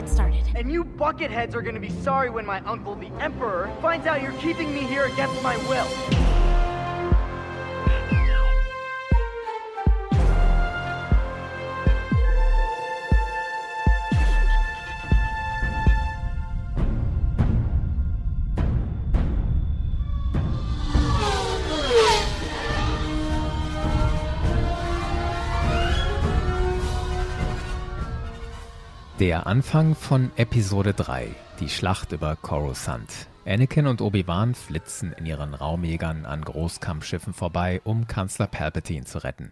get started. And you bucketheads are gonna be sorry when my uncle, the Emperor, finds out you're keeping me here against my will. Der Anfang von Episode 3, die Schlacht über Coruscant. Anakin und Obi-Wan flitzen in ihren Raumjägern an Großkampfschiffen vorbei, um Kanzler Palpatine zu retten.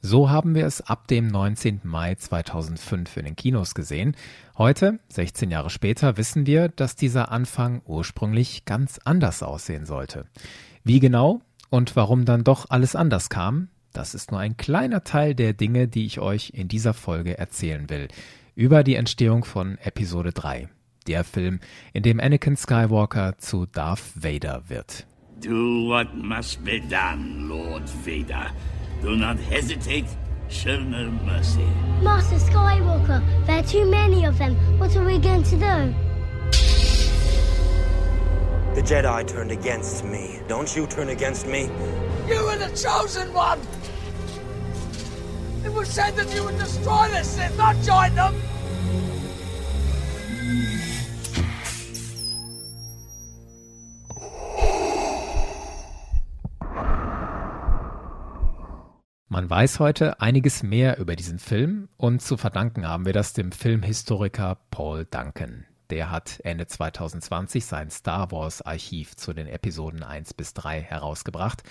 So haben wir es ab dem 19. Mai 2005 in den Kinos gesehen. Heute, 16 Jahre später, wissen wir, dass dieser Anfang ursprünglich ganz anders aussehen sollte. Wie genau und warum dann doch alles anders kam, das ist nur ein kleiner Teil der Dinge, die ich euch in dieser Folge erzählen will über die Entstehung von Episode 3, der Film, in dem Anakin Skywalker zu Darth Vader wird. Do what must be done, Lord Vader. Do not hesitate, show no mercy. Master Skywalker, there are too many of them. What are we going to do? The Jedi turned against me. Don't you turn against me? You were the chosen one! It was said that you would destroy the Sith, not join them! Man weiß heute einiges mehr über diesen Film und zu verdanken haben wir das dem Filmhistoriker Paul Duncan. Der hat Ende 2020 sein Star Wars Archiv zu den Episoden 1 bis 3 herausgebracht.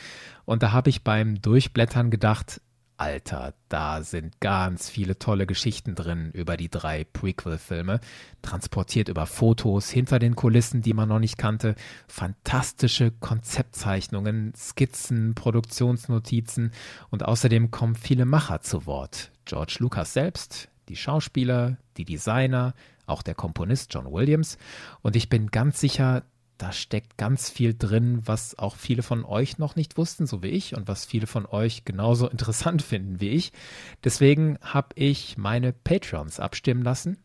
Und da habe ich beim Durchblättern gedacht, Alter, da sind ganz viele tolle Geschichten drin über die drei Prequel-Filme, transportiert über Fotos hinter den Kulissen, die man noch nicht kannte, fantastische Konzeptzeichnungen, Skizzen, Produktionsnotizen und außerdem kommen viele Macher zu Wort. George Lucas selbst, die Schauspieler, die Designer, auch der Komponist John Williams und ich bin ganz sicher, da steckt ganz viel drin, was auch viele von euch noch nicht wussten, so wie ich, und was viele von euch genauso interessant finden wie ich. Deswegen habe ich meine Patreons abstimmen lassen.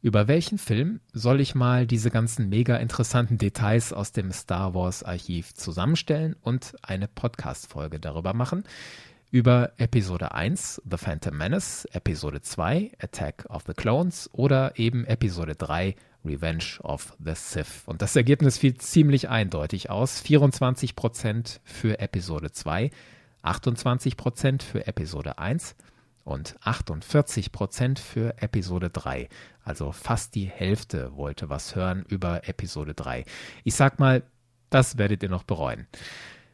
Über welchen Film soll ich mal diese ganzen mega interessanten Details aus dem Star Wars Archiv zusammenstellen und eine Podcast-Folge darüber machen? Über Episode 1 The Phantom Menace, Episode 2 Attack of the Clones oder eben Episode 3 Revenge of the Sith. Und das Ergebnis fiel ziemlich eindeutig aus. 24% für Episode 2, 28% für Episode 1 und 48% für Episode 3. Also fast die Hälfte wollte was hören über Episode 3. Ich sag mal, das werdet ihr noch bereuen.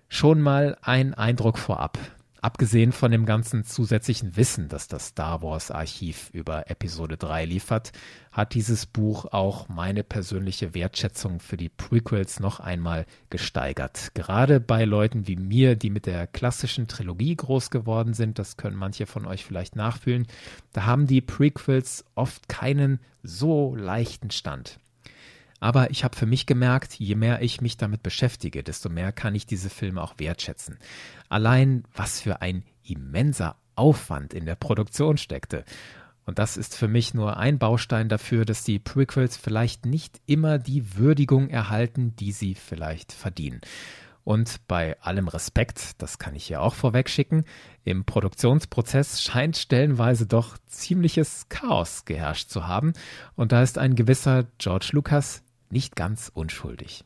Schon mal ein Eindruck vorab. Abgesehen von dem ganzen zusätzlichen Wissen, das das Star Wars Archiv über Episode 3 liefert, hat dieses Buch auch meine persönliche Wertschätzung für die Prequels noch einmal gesteigert. Gerade bei Leuten wie mir, die mit der klassischen Trilogie groß geworden sind, das können manche von euch vielleicht nachfühlen, da haben die Prequels oft keinen so leichten Stand. Aber ich habe für mich gemerkt, je mehr ich mich damit beschäftige, desto mehr kann ich diese Filme auch wertschätzen. Allein was für ein immenser Aufwand in der Produktion steckte. Und das ist für mich nur ein Baustein dafür, dass die Prequels vielleicht nicht immer die Würdigung erhalten, die sie vielleicht verdienen. Und bei allem Respekt, das kann ich hier auch vorweg schicken, im Produktionsprozess scheint stellenweise doch ziemliches Chaos geherrscht zu haben. Und da ist ein gewisser George Lucas nicht ganz unschuldig.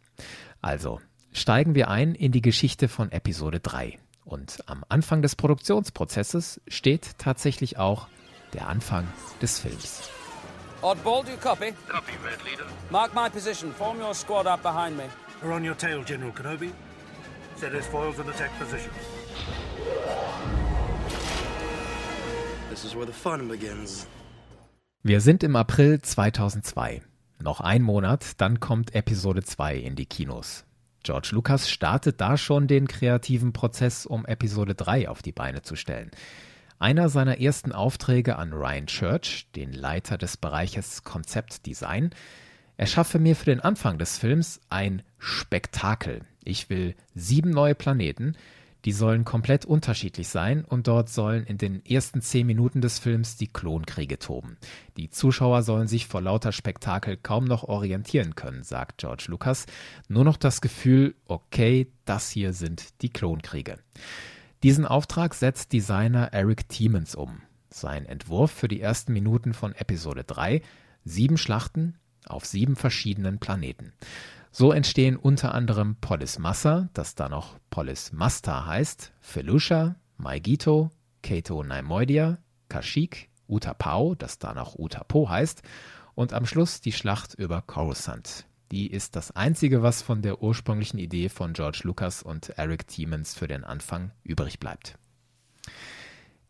Also, steigen wir ein in die Geschichte von Episode 3. Und am Anfang des Produktionsprozesses steht tatsächlich auch der Anfang des Films. Oddball, do you copy? Copy, Red Leader. Mark my position. Form your squad up behind me. We're on your tail, General Kenobi. Set his foils in attack position. This is where the fun begins. Wir sind im April 2002. Noch ein Monat, dann kommt Episode 2 in die Kinos. George Lucas startet da schon den kreativen Prozess, um Episode 3 auf die Beine zu stellen. Einer seiner ersten Aufträge an Ryan Church, den Leiter des Bereiches Konzeptdesign, er schaffe mir für den Anfang des Films ein Spektakel. Ich will sieben neue Planeten, Die sollen komplett unterschiedlich sein und dort sollen in den ersten zehn Minuten des Films die Klonkriege toben. Die Zuschauer sollen sich vor lauter Spektakel kaum noch orientieren können, sagt George Lucas. Nur noch das Gefühl, okay, das hier sind die Klonkriege. Diesen Auftrag setzt Designer Eric Tiemens um. Sein Entwurf für die ersten Minuten von Episode 3, sieben Schlachten auf sieben verschiedenen Planeten. So entstehen unter anderem Polis Massa, das dann noch Polis Masta heißt, Felucia, Maigito, Keto Naimoidia, Kashyyyk, Utapau, das dann auch Utapo heißt, und am Schluss die Schlacht über Coruscant. Die ist das einzige, was von der ursprünglichen Idee von George Lucas und Eric Tiemens für den Anfang übrig bleibt.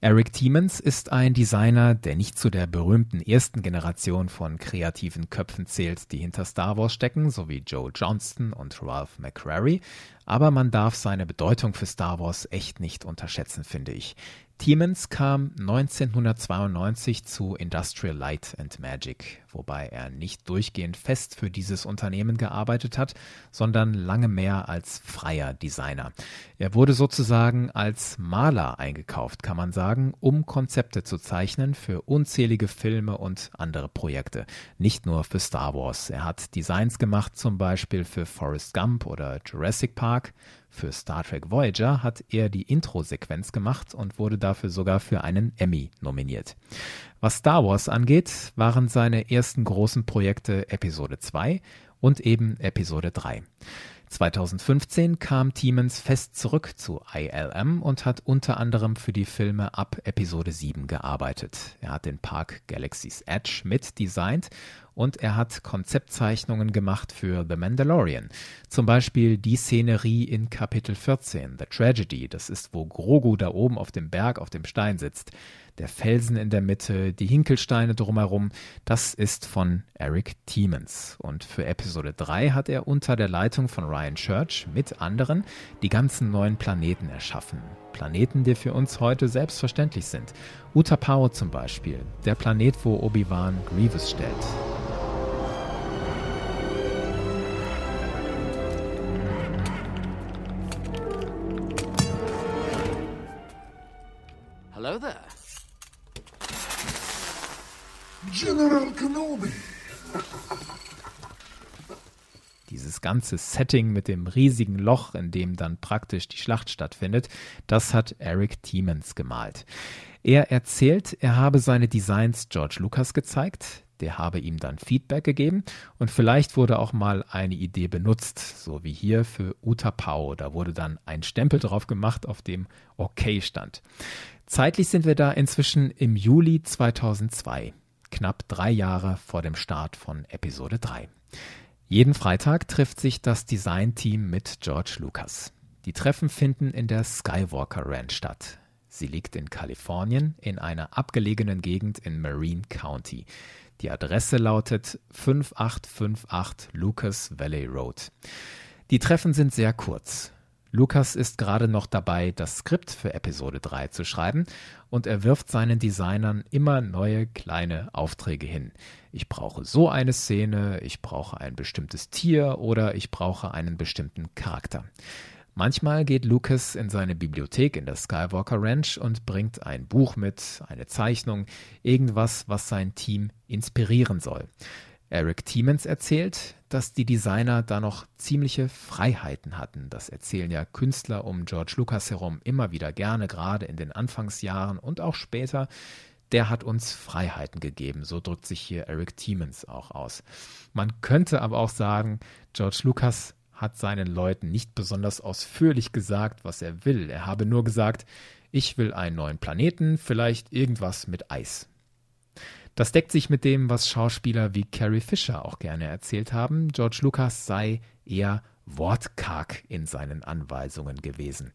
Eric Tiemens ist ein Designer, der nicht zu der berühmten ersten Generation von kreativen Köpfen zählt, die hinter Star Wars stecken, so wie Joe Johnston und Ralph McQuarrie, aber man darf seine Bedeutung für Star Wars echt nicht unterschätzen, finde ich. Tiemens kam 1992 zu Industrial Light and Magic, wobei er nicht durchgehend fest für dieses Unternehmen gearbeitet hat, sondern lange mehr als freier Designer. Er wurde sozusagen als Maler eingekauft, kann man sagen, um Konzepte zu zeichnen für unzählige Filme und andere Projekte, nicht nur für Star Wars. Er hat Designs gemacht, zum Beispiel für Forrest Gump oder Jurassic Park, für Star Trek Voyager hat er die Intro-Sequenz gemacht und wurde dafür sogar für einen Emmy nominiert. Was Star Wars angeht, waren seine ersten großen Projekte Episode 2 und eben Episode 3. 2015 kam Tiemens fest zurück zu ILM und hat unter anderem für die Filme ab Episode 7 gearbeitet. Er hat den Park Galaxy's Edge mitdesignt und er hat Konzeptzeichnungen gemacht für The Mandalorian. Zum Beispiel die Szenerie in Kapitel 14, The Tragedy, das ist, wo Grogu da oben auf dem Berg auf dem Stein sitzt. Der Felsen in der Mitte, die Hinkelsteine drumherum, das ist von Eric Tiemens. Und für Episode 3 hat er unter der Leitung von Ryan Church mit anderen die ganzen neuen Planeten erschaffen. Planeten, die für uns heute selbstverständlich sind. Utapau zum Beispiel, der Planet, wo Obi-Wan Grievous stellt. Hello there. General Kenobi. Dieses ganze Setting mit dem riesigen Loch, in dem dann praktisch die Schlacht stattfindet, das hat Eric Tiemens gemalt. Er erzählt, er habe seine Designs George Lucas gezeigt, der habe ihm dann Feedback gegeben und vielleicht wurde auch mal eine Idee benutzt, so wie hier für Utapau. Da wurde dann ein Stempel drauf gemacht, auf dem OK stand. Zeitlich sind wir da inzwischen im Juli 2002, knapp drei Jahre vor dem Start von Episode 3. Jeden Freitag trifft sich das Designteam mit George Lucas. Die Treffen finden in der Skywalker Ranch statt. Sie liegt in Kalifornien in einer abgelegenen Gegend in Marine County. Die Adresse lautet 5858 Lucas Valley Road. Die Treffen sind sehr kurz. Lucas ist gerade noch dabei, das Skript für Episode 3 zu schreiben und er wirft seinen Designern immer neue kleine Aufträge hin. Ich brauche so eine Szene, ich brauche ein bestimmtes Tier oder ich brauche einen bestimmten Charakter. Manchmal geht Lucas in seine Bibliothek in der Skywalker Ranch und bringt ein Buch mit, eine Zeichnung, irgendwas, was sein Team inspirieren soll. Eric Tiemens erzählt, dass die Designer da noch ziemliche Freiheiten hatten. Das erzählen ja Künstler um George Lucas herum immer wieder gerne, gerade in den Anfangsjahren und auch später. Der hat uns Freiheiten gegeben. So drückt sich hier Eric Tiemens auch aus. Man könnte aber auch sagen, George Lucas hat seinen Leuten nicht besonders ausführlich gesagt, was er will. Er habe nur gesagt, ich will einen neuen Planeten, vielleicht irgendwas mit Eis. Das deckt sich mit dem, was Schauspieler wie Carrie Fisher auch gerne erzählt haben. George Lucas sei eher wortkarg in seinen Anweisungen gewesen.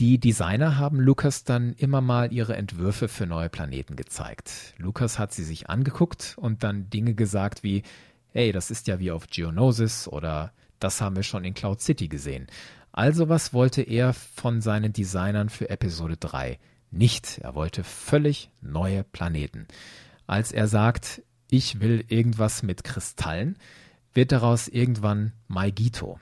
Die Designer haben Lucas dann immer mal ihre Entwürfe für neue Planeten gezeigt. Lucas hat sie sich angeguckt und dann Dinge gesagt wie, hey, das ist ja wie auf Geonosis oder das haben wir schon in Cloud City gesehen. Also was wollte er von seinen Designern für Episode 3? Nicht, er wollte völlig neue Planeten. Als er sagt, ich will irgendwas mit Kristallen, wird daraus irgendwann Maigito.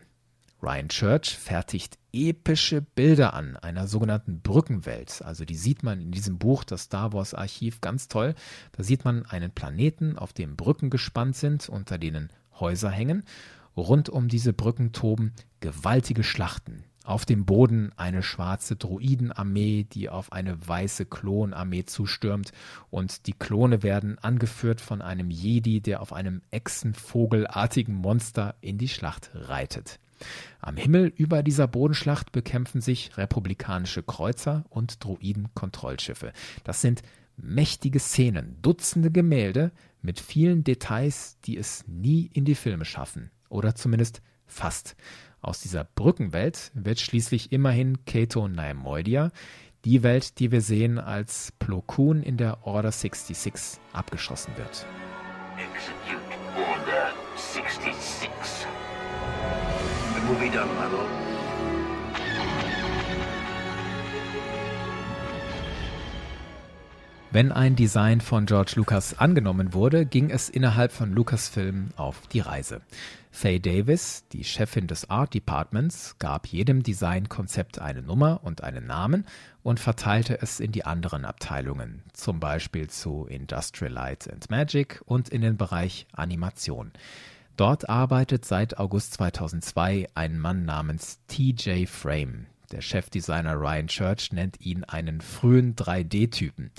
Ryan Church fertigt epische Bilder an einer sogenannten Brückenwelt. Also die sieht man in diesem Buch, das Star Wars Archiv, ganz toll. Da sieht man einen Planeten, auf dem Brücken gespannt sind, unter denen Häuser hängen. Rund um diese Brücken toben gewaltige Schlachten. Auf dem Boden eine schwarze Druidenarmee, die auf eine weiße Klonarmee zustürmt und die Klone werden angeführt von einem Jedi, der auf einem Echsenvogelartigen Monster in die Schlacht reitet. Am Himmel über dieser Bodenschlacht bekämpfen sich republikanische Kreuzer und Druiden-Kontrollschiffe. Das sind mächtige Szenen, Dutzende Gemälde mit vielen Details, die es nie in die Filme schaffen. Oder zumindest fast. Aus dieser Brückenwelt wird schließlich immerhin Keto Naimoidia, die Welt, die wir sehen, als Plo Koon in der Order 66 abgeschossen wird. Execute Order 66. It will be done, my lord. Wenn ein Design von George Lucas angenommen wurde, ging es innerhalb von Lucasfilm auf die Reise. Faye Davis, die Chefin des Art Departments, gab jedem Designkonzept eine Nummer und einen Namen und verteilte es in die anderen Abteilungen, zum Beispiel zu Industrial Light and Magic und in den Bereich Animation. Dort arbeitet seit August 2002 ein Mann namens TJ Frame. Der Chefdesigner Ryan Church nennt ihn einen frühen 3D-Typen.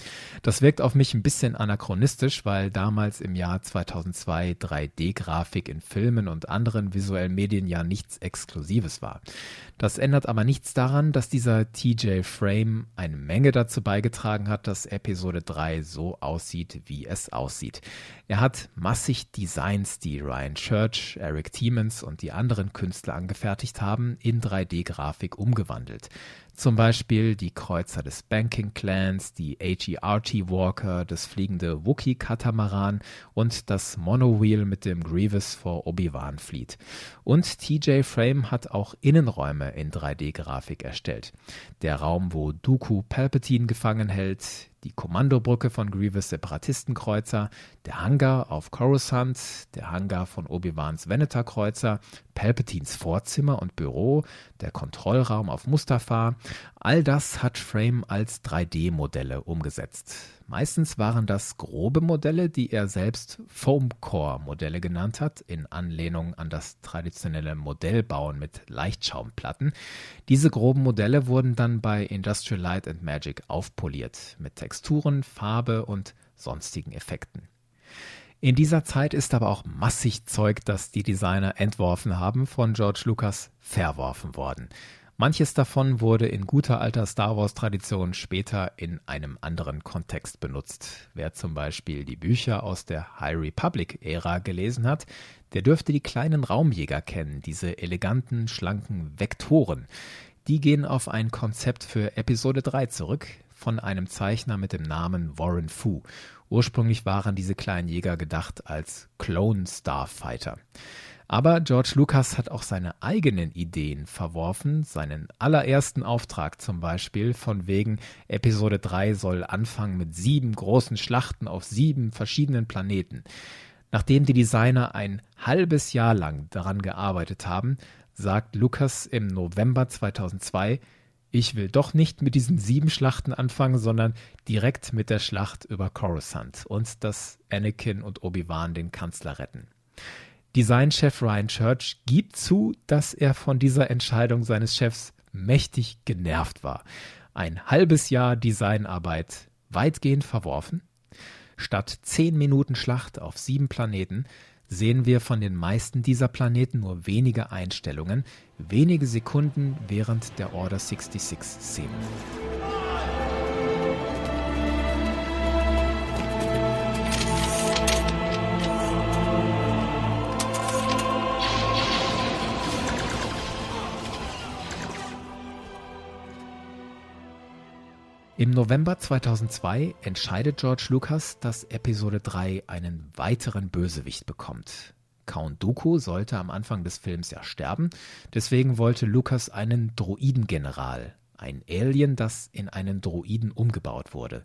Das wirkt auf mich ein bisschen anachronistisch, weil damals im Jahr 2002 3D-Grafik in Filmen und anderen visuellen Medien ja nichts Exklusives war. Das ändert aber nichts daran, dass dieser TJ Frame eine Menge dazu beigetragen hat, dass Episode 3 so aussieht, wie es aussieht. Er hat massig Designs, die Ryan Church, Eric Tiemens und die anderen Künstler angefertigt haben, in 3D-Grafik umgewandelt. Zum Beispiel die Kreuzer des Banking Clans, die HERT Walker, das fliegende Wookie-Katamaran und das Monowheel mit dem Grievous vor Obi-Wan flieht. Und TJ Frame hat auch Innenräume in 3D-Grafik erstellt. Der Raum, wo Dooku Palpatine gefangen hält, die Kommandobrücke von Grievous Separatistenkreuzer, der Hangar auf Coruscant, der Hangar von Obi-Wans Veneter-Kreuzer, Palpatines Vorzimmer und Büro, der Kontrollraum auf Mustafar, all das hat Frame als 3D-Modelle umgesetzt. Meistens waren das grobe Modelle, die er selbst Foam-Core-Modelle genannt hat, in Anlehnung an das traditionelle Modellbauen mit Leichtschaumplatten. Diese groben Modelle wurden dann bei Industrial Light and Magic aufpoliert, mit Texturen, Farbe und sonstigen Effekten. In dieser Zeit ist aber auch massig Zeug, das die Designer entworfen haben, von George Lucas verworfen worden. Manches davon wurde in guter alter Star Wars-Tradition später in einem anderen Kontext benutzt. Wer zum Beispiel die Bücher aus der High Republic-Ära gelesen hat, der dürfte die kleinen Raumjäger kennen, diese eleganten, schlanken Vektoren. Die gehen auf ein Konzept für Episode 3 zurück, von einem Zeichner mit dem Namen Warren Fu. Ursprünglich waren diese kleinen Jäger gedacht als Clone Starfighter. Aber George Lucas hat auch seine eigenen Ideen verworfen, seinen allerersten Auftrag zum Beispiel, von wegen Episode 3 soll anfangen mit sieben großen Schlachten auf sieben verschiedenen Planeten. Nachdem die Designer ein halbes Jahr lang daran gearbeitet haben, sagt Lucas im November 2002, ich will doch nicht mit diesen sieben Schlachten anfangen, sondern direkt mit der Schlacht über Coruscant und dass Anakin und Obi-Wan den Kanzler retten. Designchef Ryan Church gibt zu, dass er von dieser Entscheidung seines Chefs mächtig genervt war. Ein halbes Jahr Designarbeit weitgehend verworfen. Statt zehn Minuten Schlacht auf sieben Planeten sehen wir von den meisten dieser Planeten nur wenige Einstellungen, wenige Sekunden während der Order 66 Im November 2002 entscheidet George Lucas, dass Episode 3 einen weiteren Bösewicht bekommt. Count Dooku sollte am Anfang des Films ja sterben, deswegen wollte Lucas einen Droidengeneral, ein Alien, das in einen Droiden umgebaut wurde.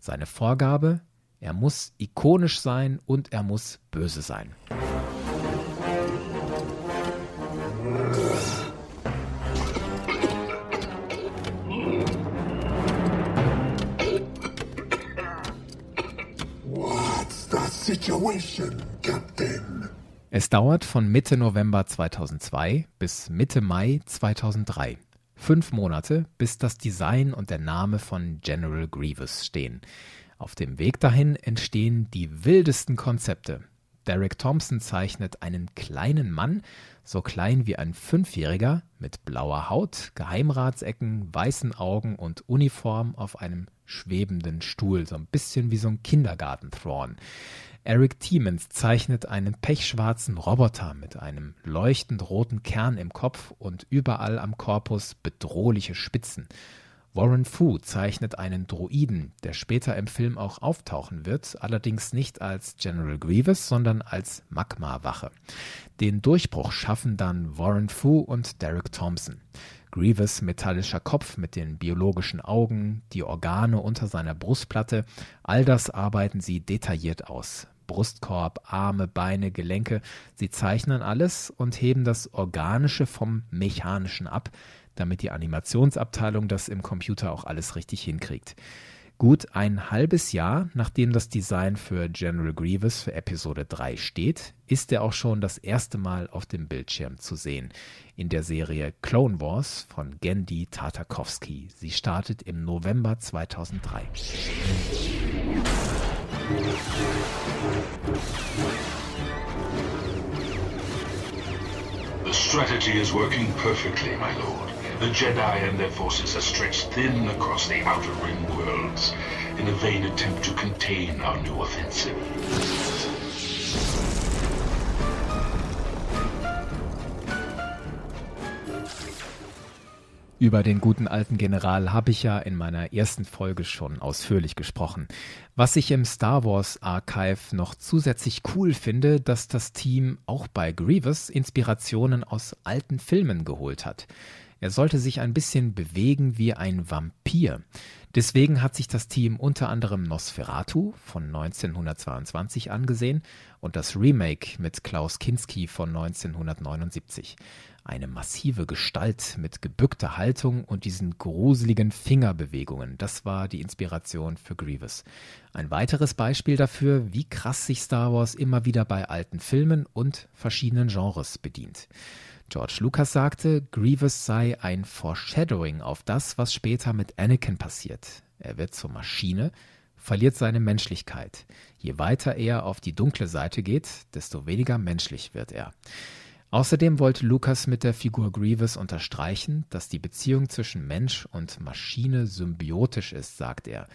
Seine Vorgabe, er muss ikonisch sein und er muss böse sein. Situation, Captain? Es dauert von Mitte November 2002 bis Mitte Mai 2003. Fünf Monate, bis das Design und der Name von General Grievous stehen. Auf dem Weg dahin entstehen die wildesten Konzepte. Derek Thompson zeichnet einen kleinen Mann, so klein wie ein Fünfjähriger, mit blauer Haut, Geheimratsecken, weißen Augen und Uniform auf einem schwebenden Stuhl, so ein bisschen wie so ein Kindergarten-Thrawn. Eric Tiemens zeichnet einen pechschwarzen Roboter mit einem leuchtend roten Kern im Kopf und überall am Korpus bedrohliche Spitzen. Warren Fu zeichnet einen Droiden, der später im Film auch auftauchen wird, allerdings nicht als General Grievous, sondern als Magma-Wache. Den Durchbruch schaffen dann Warren Fu und Derek Thompson. Grievous metallischer Kopf mit den biologischen Augen, die Organe unter seiner Brustplatte, all das arbeiten sie detailliert aus. Brustkorb, Arme, Beine, Gelenke. Sie zeichnen alles und heben das Organische vom Mechanischen ab, damit die Animationsabteilung das im Computer auch alles richtig hinkriegt. Gut ein halbes Jahr nachdem das Design für General Grievous für Episode 3 steht, ist er auch schon das erste Mal auf dem Bildschirm zu sehen. In der Serie Clone Wars von Gendy Tartakovsky. Sie startet im November 2003. The strategy is working perfectly, my lord. The Jedi and their forces are stretched thin across the Outer Rim worlds in a vain attempt to contain our new offensive. Über den guten alten General habe ich ja in meiner ersten Folge schon ausführlich gesprochen. Was ich im Star Wars Archive noch zusätzlich cool finde, dass das Team auch bei Grievous Inspirationen aus alten Filmen geholt hat. Er sollte sich ein bisschen bewegen wie ein Vampir. Deswegen hat sich das Team unter anderem Nosferatu von 1922 angesehen und das Remake mit Klaus Kinski von 1979. Eine massive Gestalt mit gebückter Haltung und diesen gruseligen Fingerbewegungen, das war die Inspiration für Grievous. Ein weiteres Beispiel dafür, wie krass sich Star Wars immer wieder bei alten Filmen und verschiedenen Genres bedient. George Lucas sagte, Grievous sei ein Foreshadowing auf das, was später mit Anakin passiert. Er wird zur Maschine, verliert seine Menschlichkeit. Je weiter er auf die dunkle Seite geht, desto weniger menschlich wird er. Außerdem wollte Lucas mit der Figur Grievous unterstreichen, dass die Beziehung zwischen Mensch und Maschine symbiotisch ist, sagt er.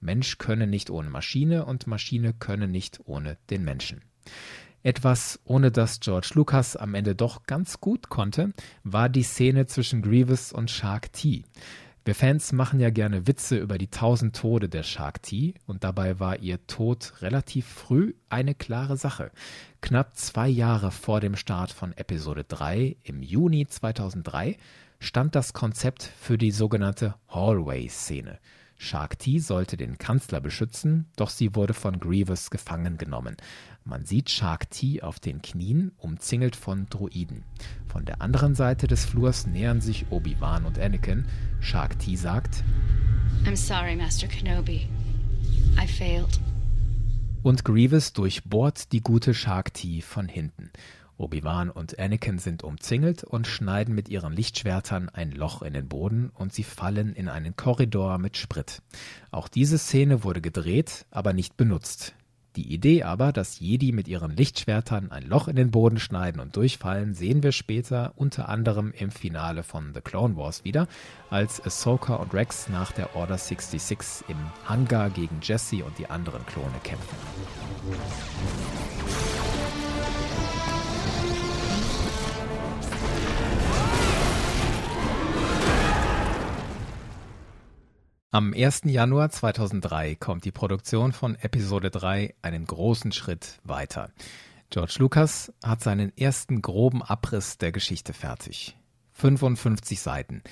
Mensch könne nicht ohne Maschine und Maschine könne nicht ohne den Menschen. Etwas, ohne das George Lucas am Ende doch ganz gut konnte, war die Szene zwischen Grievous und Shark T. Wir Fans machen ja gerne Witze über die tausend Tode der Shark T und dabei war ihr Tod relativ früh eine klare Sache. Knapp zwei Jahre vor dem Start von Episode 3 im Juni 2003 stand das Konzept für die sogenannte Hallway-Szene. Shark T sollte den Kanzler beschützen, doch sie wurde von Grievous gefangen genommen. Man sieht Shark T auf den Knien, umzingelt von Druiden. Von der anderen Seite des Flurs nähern sich Obi-Wan und Anakin. Shark T sagt: I'm sorry, Master Kenobi. I failed. Und Grievous durchbohrt die gute Shark T von hinten. Obi-Wan und Anakin sind umzingelt und schneiden mit ihren Lichtschwertern ein Loch in den Boden und sie fallen in einen Korridor mit Sprit. Auch diese Szene wurde gedreht, aber nicht benutzt. Die Idee aber, dass Jedi mit ihren Lichtschwertern ein Loch in den Boden schneiden und durchfallen, sehen wir später unter anderem im Finale von The Clone Wars wieder, als Ahsoka und Rex nach der Order 66 im Hangar gegen Jesse und die anderen Klone kämpfen. Am 1. Januar 2003 kommt die Produktion von Episode 3 einen großen Schritt weiter. George Lucas hat seinen ersten groben Abriss der Geschichte fertig. 55 Seiten.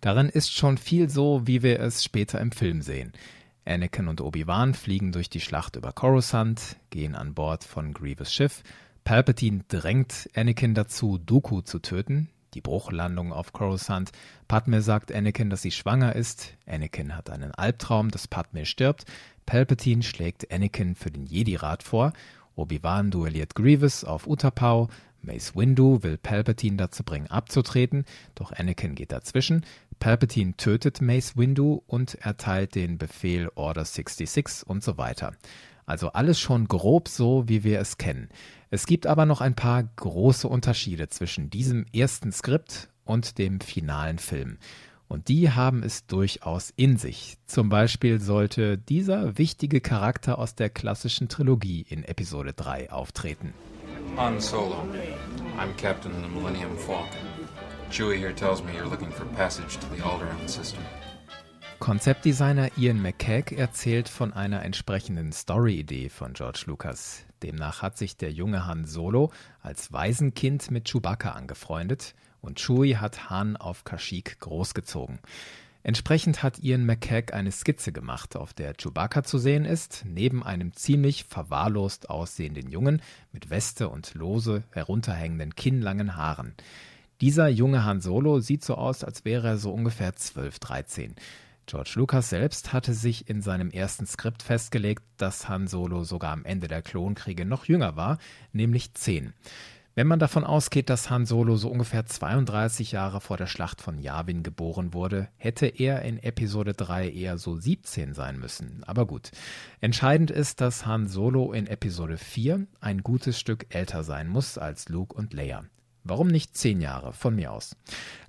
Darin ist schon viel so, wie wir es später im Film sehen. Anakin und Obi-Wan fliegen durch die Schlacht über Coruscant, gehen an Bord von Grievous Schiff. Palpatine drängt Anakin dazu, Dooku zu töten, die Bruchlandung auf Coruscant. Padme sagt Anakin, dass sie schwanger ist. Anakin hat einen Albtraum, dass Padme stirbt. Palpatine schlägt Anakin für den Jedi-Rat vor. Obi-Wan duelliert Grievous auf Utapau, Mace Windu will Palpatine dazu bringen, abzutreten, doch Anakin geht dazwischen. Palpatine tötet Mace Windu und erteilt den Befehl Order 66 und so weiter. Also alles schon grob so, wie wir es kennen. Es gibt aber noch ein paar große Unterschiede zwischen diesem ersten Skript und dem finalen Film. Und die haben es durchaus in sich. Zum Beispiel sollte dieser wichtige Charakter aus der klassischen Trilogie in Episode 3 auftreten. Han Solo. I'm captain of the Millennium Falcon. Chewie here tells me you're looking for passage to the Alderaan system. Konzeptdesigner Ian McCaig erzählt von einer entsprechenden Story-Idee von George Lucas. Demnach hat sich der junge Han Solo als Waisenkind mit Chewbacca angefreundet und Chewie hat Han auf Kashyyyk großgezogen. Entsprechend hat Ian McCaig eine Skizze gemacht, auf der Chewbacca zu sehen ist, neben einem ziemlich verwahrlost aussehenden Jungen mit Weste und lose herunterhängenden kinnlangen Haaren. Dieser junge Han Solo sieht so aus, als wäre er so ungefähr 12, 13. George Lucas selbst hatte sich in seinem ersten Skript festgelegt, dass Han Solo sogar am Ende der Klonkriege noch jünger war, nämlich 10. Wenn man davon ausgeht, dass Han Solo so ungefähr 32 Jahre vor der Schlacht von Yavin geboren wurde, hätte er in Episode 3 eher so 17 sein müssen. Aber gut. Entscheidend ist, dass Han Solo in Episode 4 ein gutes Stück älter sein muss als Luke und Leia. Warum nicht zehn Jahre von mir aus?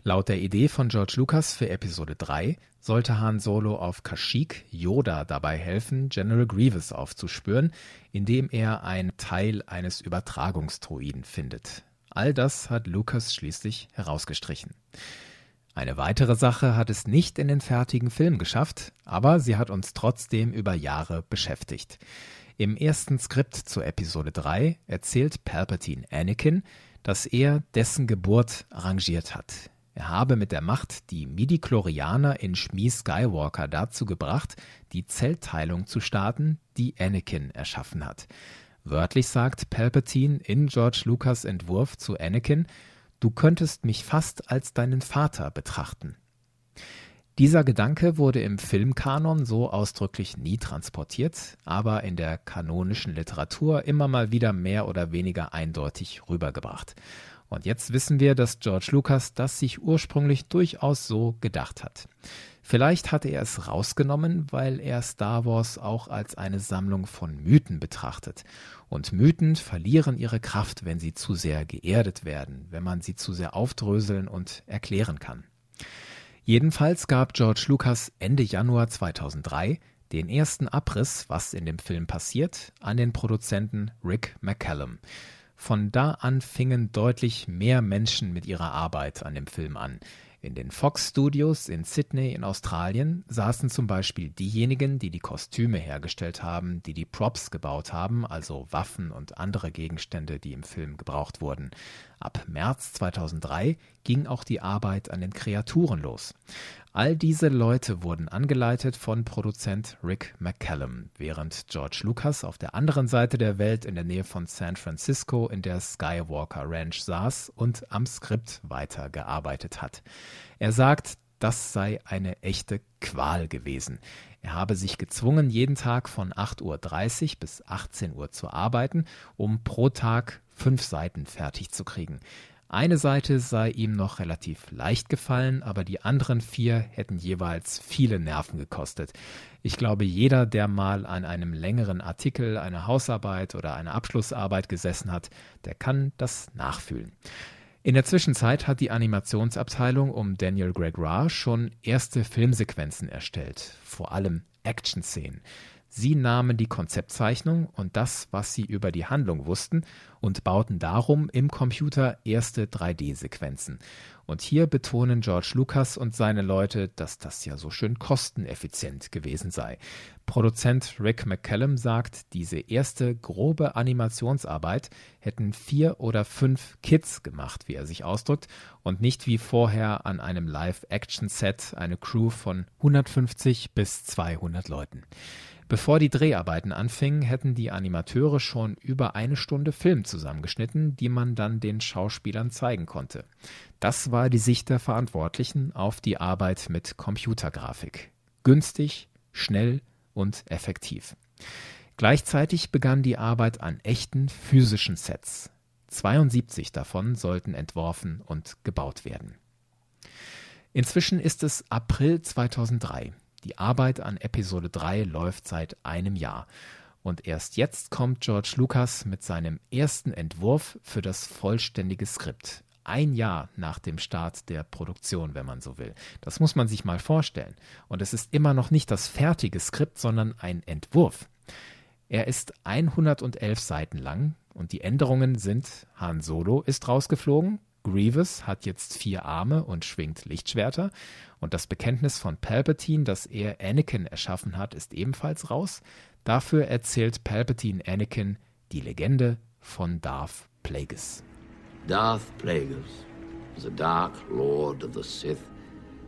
Laut der Idee von George Lucas für Episode 3 sollte Han Solo auf Kashyyyk Yoda dabei helfen, General Grievous aufzuspüren, indem er ein Teil eines Übertragungsdroiden findet. All das hat Lucas schließlich herausgestrichen. Eine weitere Sache hat es nicht in den fertigen Film geschafft, aber sie hat uns trotzdem über Jahre beschäftigt. Im ersten Skript zur Episode 3 erzählt Palpatine Anakin, dass er dessen Geburt arrangiert hat. Er habe mit der Macht die Midi-Chlorianer in Shmi Skywalker dazu gebracht, die Zellteilung zu starten, die Anakin erschaffen hat. Wörtlich sagt Palpatine in George Lucas Entwurf zu Anakin, du könntest mich fast als deinen Vater betrachten. Dieser Gedanke wurde im Filmkanon so ausdrücklich nie transportiert, aber in der kanonischen Literatur immer mal wieder mehr oder weniger eindeutig rübergebracht. Und jetzt wissen wir, dass George Lucas das sich ursprünglich durchaus so gedacht hat. Vielleicht hatte er es rausgenommen, weil er Star Wars auch als eine Sammlung von Mythen betrachtet. Und Mythen verlieren ihre Kraft, wenn sie zu sehr geerdet werden, wenn man sie zu sehr aufdröseln und erklären kann. Jedenfalls gab George Lucas Ende Januar 2003 den ersten Abriss, was in dem Film passiert, an den Produzenten Rick McCallum. Von da an fingen deutlich mehr Menschen mit ihrer Arbeit an dem Film an. In den Fox Studios in Sydney in Australien saßen zum Beispiel diejenigen, die die Kostüme hergestellt haben, die die Props gebaut haben, also Waffen und andere Gegenstände, die im Film gebraucht wurden. Ab März 2003 ging auch die Arbeit an den Kreaturen los. All diese Leute wurden angeleitet von Produzent Rick McCallum, während George Lucas auf der anderen Seite der Welt in der Nähe von San Francisco in der Skywalker Ranch saß und am Skript weitergearbeitet hat. Er sagt, das sei eine echte Qual gewesen. Er habe sich gezwungen, jeden Tag von 8.30 Uhr bis 18 Uhr zu arbeiten, um pro Tag fünf Seiten fertig zu kriegen. Eine Seite sei ihm noch relativ leicht gefallen, aber die anderen vier hätten jeweils viele Nerven gekostet. Ich glaube, jeder, der mal an einem längeren Artikel, einer Hausarbeit oder einer Abschlussarbeit gesessen hat, der kann das nachfühlen. In der Zwischenzeit hat die Animationsabteilung um Daniel Gregoire schon erste Filmsequenzen erstellt, vor allem Action-Szenen. Sie nahmen die Konzeptzeichnung und das, was sie über die Handlung wussten, und bauten darum im Computer erste 3D-Sequenzen. Und hier betonen George Lucas und seine Leute, dass das ja so schön kosteneffizient gewesen sei. Produzent Rick McCallum sagt, diese erste grobe Animationsarbeit hätten vier oder fünf Kids gemacht, wie er sich ausdrückt, und nicht wie vorher an einem Live-Action-Set eine Crew von 150 bis 200 Leuten. Bevor die Dreharbeiten anfingen, hätten die Animateure schon über eine Stunde Film zusammengeschnitten, die man dann den Schauspielern zeigen konnte. Das war die Sicht der Verantwortlichen auf die Arbeit mit Computergrafik. Günstig, schnell und effektiv. Gleichzeitig begann die Arbeit an echten physischen Sets. 72 davon sollten entworfen und gebaut werden. Inzwischen ist es April 2003. Die Arbeit an Episode 3 läuft seit einem Jahr. Und erst jetzt kommt George Lucas mit seinem ersten Entwurf für das vollständige Skript. Ein Jahr nach dem Start der Produktion, wenn man so will. Das muss man sich mal vorstellen. Und es ist immer noch nicht das fertige Skript, sondern ein Entwurf. Er ist 111 Seiten lang und die Änderungen sind Han Solo ist rausgeflogen, Grievous hat jetzt vier Arme und schwingt Lichtschwerter. Und das Bekenntnis von Palpatine, das er Anakin erschaffen hat, ist ebenfalls raus. Dafür erzählt Palpatine Anakin die Legende von Darth Plagueis. Darth Plagueis a dark lord of the Sith,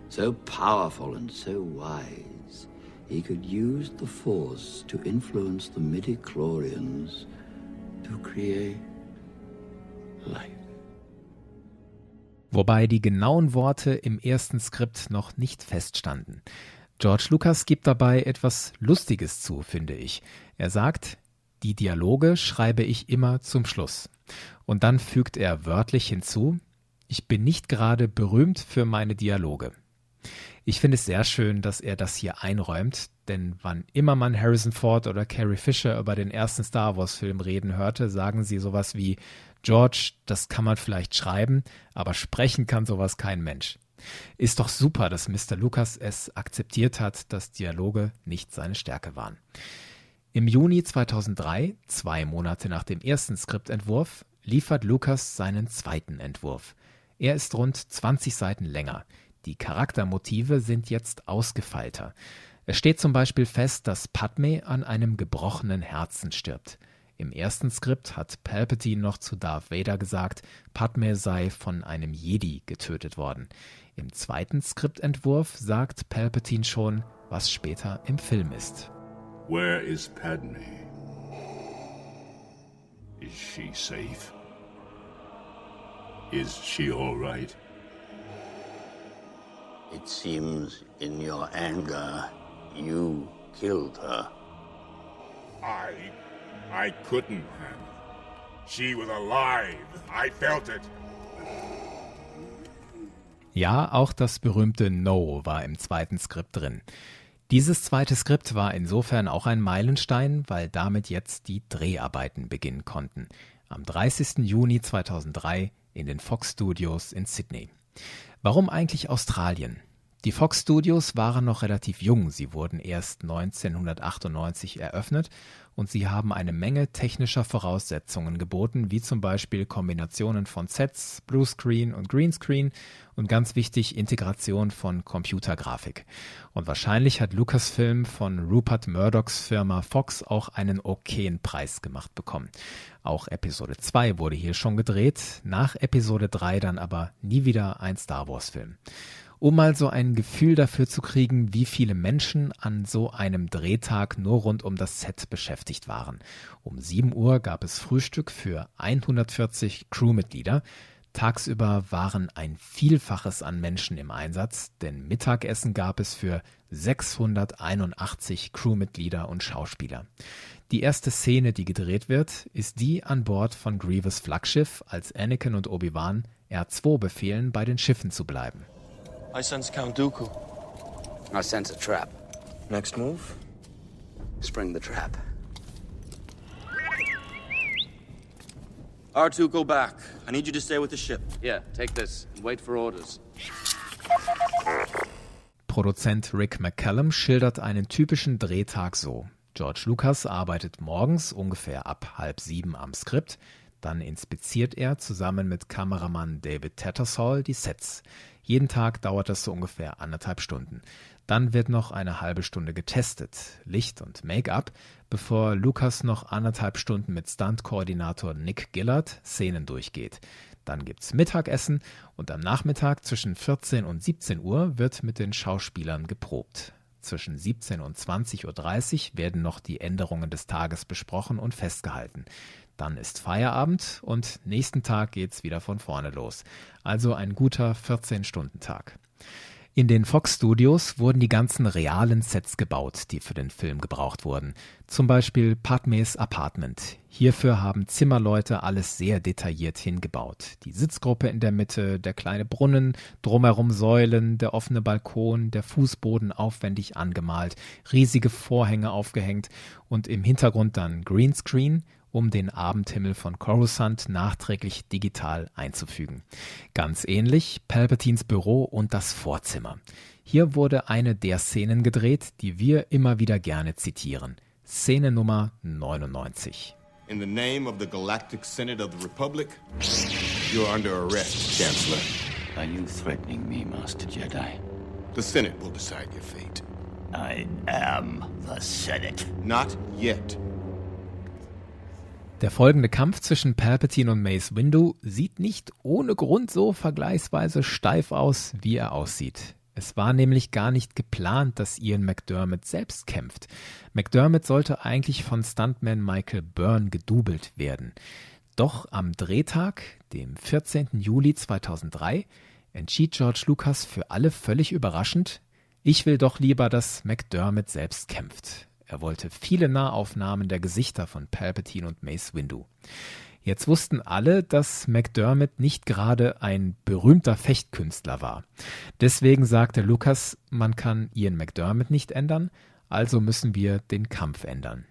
so powerful and so wise, he could use the Force to influence the midi-chlorians to create life. Wobei die genauen Worte im ersten Skript noch nicht feststanden. George Lucas gibt dabei etwas Lustiges zu, finde ich. Er sagt, die Dialoge schreibe ich immer zum Schluss. Und dann fügt er wörtlich hinzu, ich bin nicht gerade berühmt für meine Dialoge. Ich finde es sehr schön, dass er das hier einräumt, denn wann immer man Harrison Ford oder Carrie Fisher über den ersten Star Wars Film reden hörte, sagen sie sowas wie George, das kann man vielleicht schreiben, aber sprechen kann sowas kein Mensch. Ist doch super, dass Mr. Lucas es akzeptiert hat, dass Dialoge nicht seine Stärke waren. Im Juni 2003, zwei Monate nach dem ersten Skriptentwurf, liefert Lucas seinen zweiten Entwurf. Er ist rund 20 Seiten länger. Die Charaktermotive sind jetzt ausgefeilter. Es steht zum Beispiel fest, dass Padme an einem gebrochenen Herzen stirbt. Im ersten Skript hat Palpatine noch zu Darth Vader gesagt, Padme sei von einem Jedi getötet worden. Im zweiten Skriptentwurf sagt Palpatine schon, was später im Film ist. Where is Padme? Is she safe? Is she all right? It seems in your anger you killed her. I I couldn't have. She was alive. I felt it. Ja, auch das berühmte No war im zweiten Skript drin. Dieses zweite Skript war insofern auch ein Meilenstein, weil damit jetzt die Dreharbeiten beginnen konnten. Am 30. Juni 2003 in den Fox Studios in Sydney. Warum eigentlich Australien? Die Fox Studios waren noch relativ jung, sie wurden erst 1998 eröffnet und sie haben eine Menge technischer Voraussetzungen geboten, wie zum Beispiel Kombinationen von Sets, Bluescreen und Greenscreen und ganz wichtig Integration von Computergrafik. Und wahrscheinlich hat Lucasfilm von Rupert Murdochs Firma Fox auch einen okayen Preis gemacht bekommen. Auch Episode 2 wurde hier schon gedreht, nach Episode 3 dann aber nie wieder ein Star Wars Film um mal so ein Gefühl dafür zu kriegen, wie viele Menschen an so einem Drehtag nur rund um das Set beschäftigt waren. Um 7 Uhr gab es Frühstück für 140 Crewmitglieder. Tagsüber waren ein Vielfaches an Menschen im Einsatz, denn Mittagessen gab es für 681 Crewmitglieder und Schauspieler. Die erste Szene, die gedreht wird, ist die an Bord von Grievous Flaggschiff, als Anakin und Obi-Wan R2 befehlen, bei den Schiffen zu bleiben. I sense Count Dooku. I sense a trap. Next move? Spring the trap. R2, go back. I need you to stay with the ship. Yeah, take this and wait for orders. Produzent Rick McCallum schildert einen typischen Drehtag so. George Lucas arbeitet morgens ungefähr ab halb sieben am Skript, dann inspiziert er zusammen mit Kameramann David Tattersall die Sets. Jeden Tag dauert das so ungefähr anderthalb Stunden. Dann wird noch eine halbe Stunde getestet, Licht und Make-up, bevor Lukas noch anderthalb Stunden mit Stunt-Koordinator Nick Gillard Szenen durchgeht. Dann gibt's Mittagessen und am Nachmittag zwischen 14 und 17 Uhr wird mit den Schauspielern geprobt. Zwischen 17 und 20.30 Uhr werden noch die Änderungen des Tages besprochen und festgehalten. Dann ist Feierabend und nächsten Tag geht's wieder von vorne los. Also ein guter 14-Stunden-Tag. In den Fox Studios wurden die ganzen realen Sets gebaut, die für den Film gebraucht wurden. Zum Beispiel Padmes Apartment. Hierfür haben Zimmerleute alles sehr detailliert hingebaut. Die Sitzgruppe in der Mitte, der kleine Brunnen, drumherum Säulen, der offene Balkon, der Fußboden aufwendig angemalt, riesige Vorhänge aufgehängt und im Hintergrund dann Greenscreen um den Abendhimmel von Coruscant nachträglich digital einzufügen. Ganz ähnlich Palpatines Büro und das Vorzimmer. Hier wurde eine der Szenen gedreht, die wir immer wieder gerne zitieren. Szene Nummer 99. In the name of the Galactic Senate of the Republic, you're under arrest, Chancellor. Are you threatening me, Master Jedi? The Senate will decide your fate. I am the Senate. Not yet. Der folgende Kampf zwischen Palpatine und Mace Windu sieht nicht ohne Grund so vergleichsweise steif aus, wie er aussieht. Es war nämlich gar nicht geplant, dass Ian McDermott selbst kämpft. McDermott sollte eigentlich von Stuntman Michael Byrne gedoubelt werden. Doch am Drehtag, dem 14. Juli 2003, entschied George Lucas für alle völlig überraschend, ich will doch lieber, dass McDermott selbst kämpft. Er wollte viele Nahaufnahmen der Gesichter von Palpatine und Mace Windu. Jetzt wussten alle, dass McDermott nicht gerade ein berühmter Fechtkünstler war. Deswegen sagte Lucas, man kann Ian McDermott nicht ändern, also müssen wir den Kampf ändern.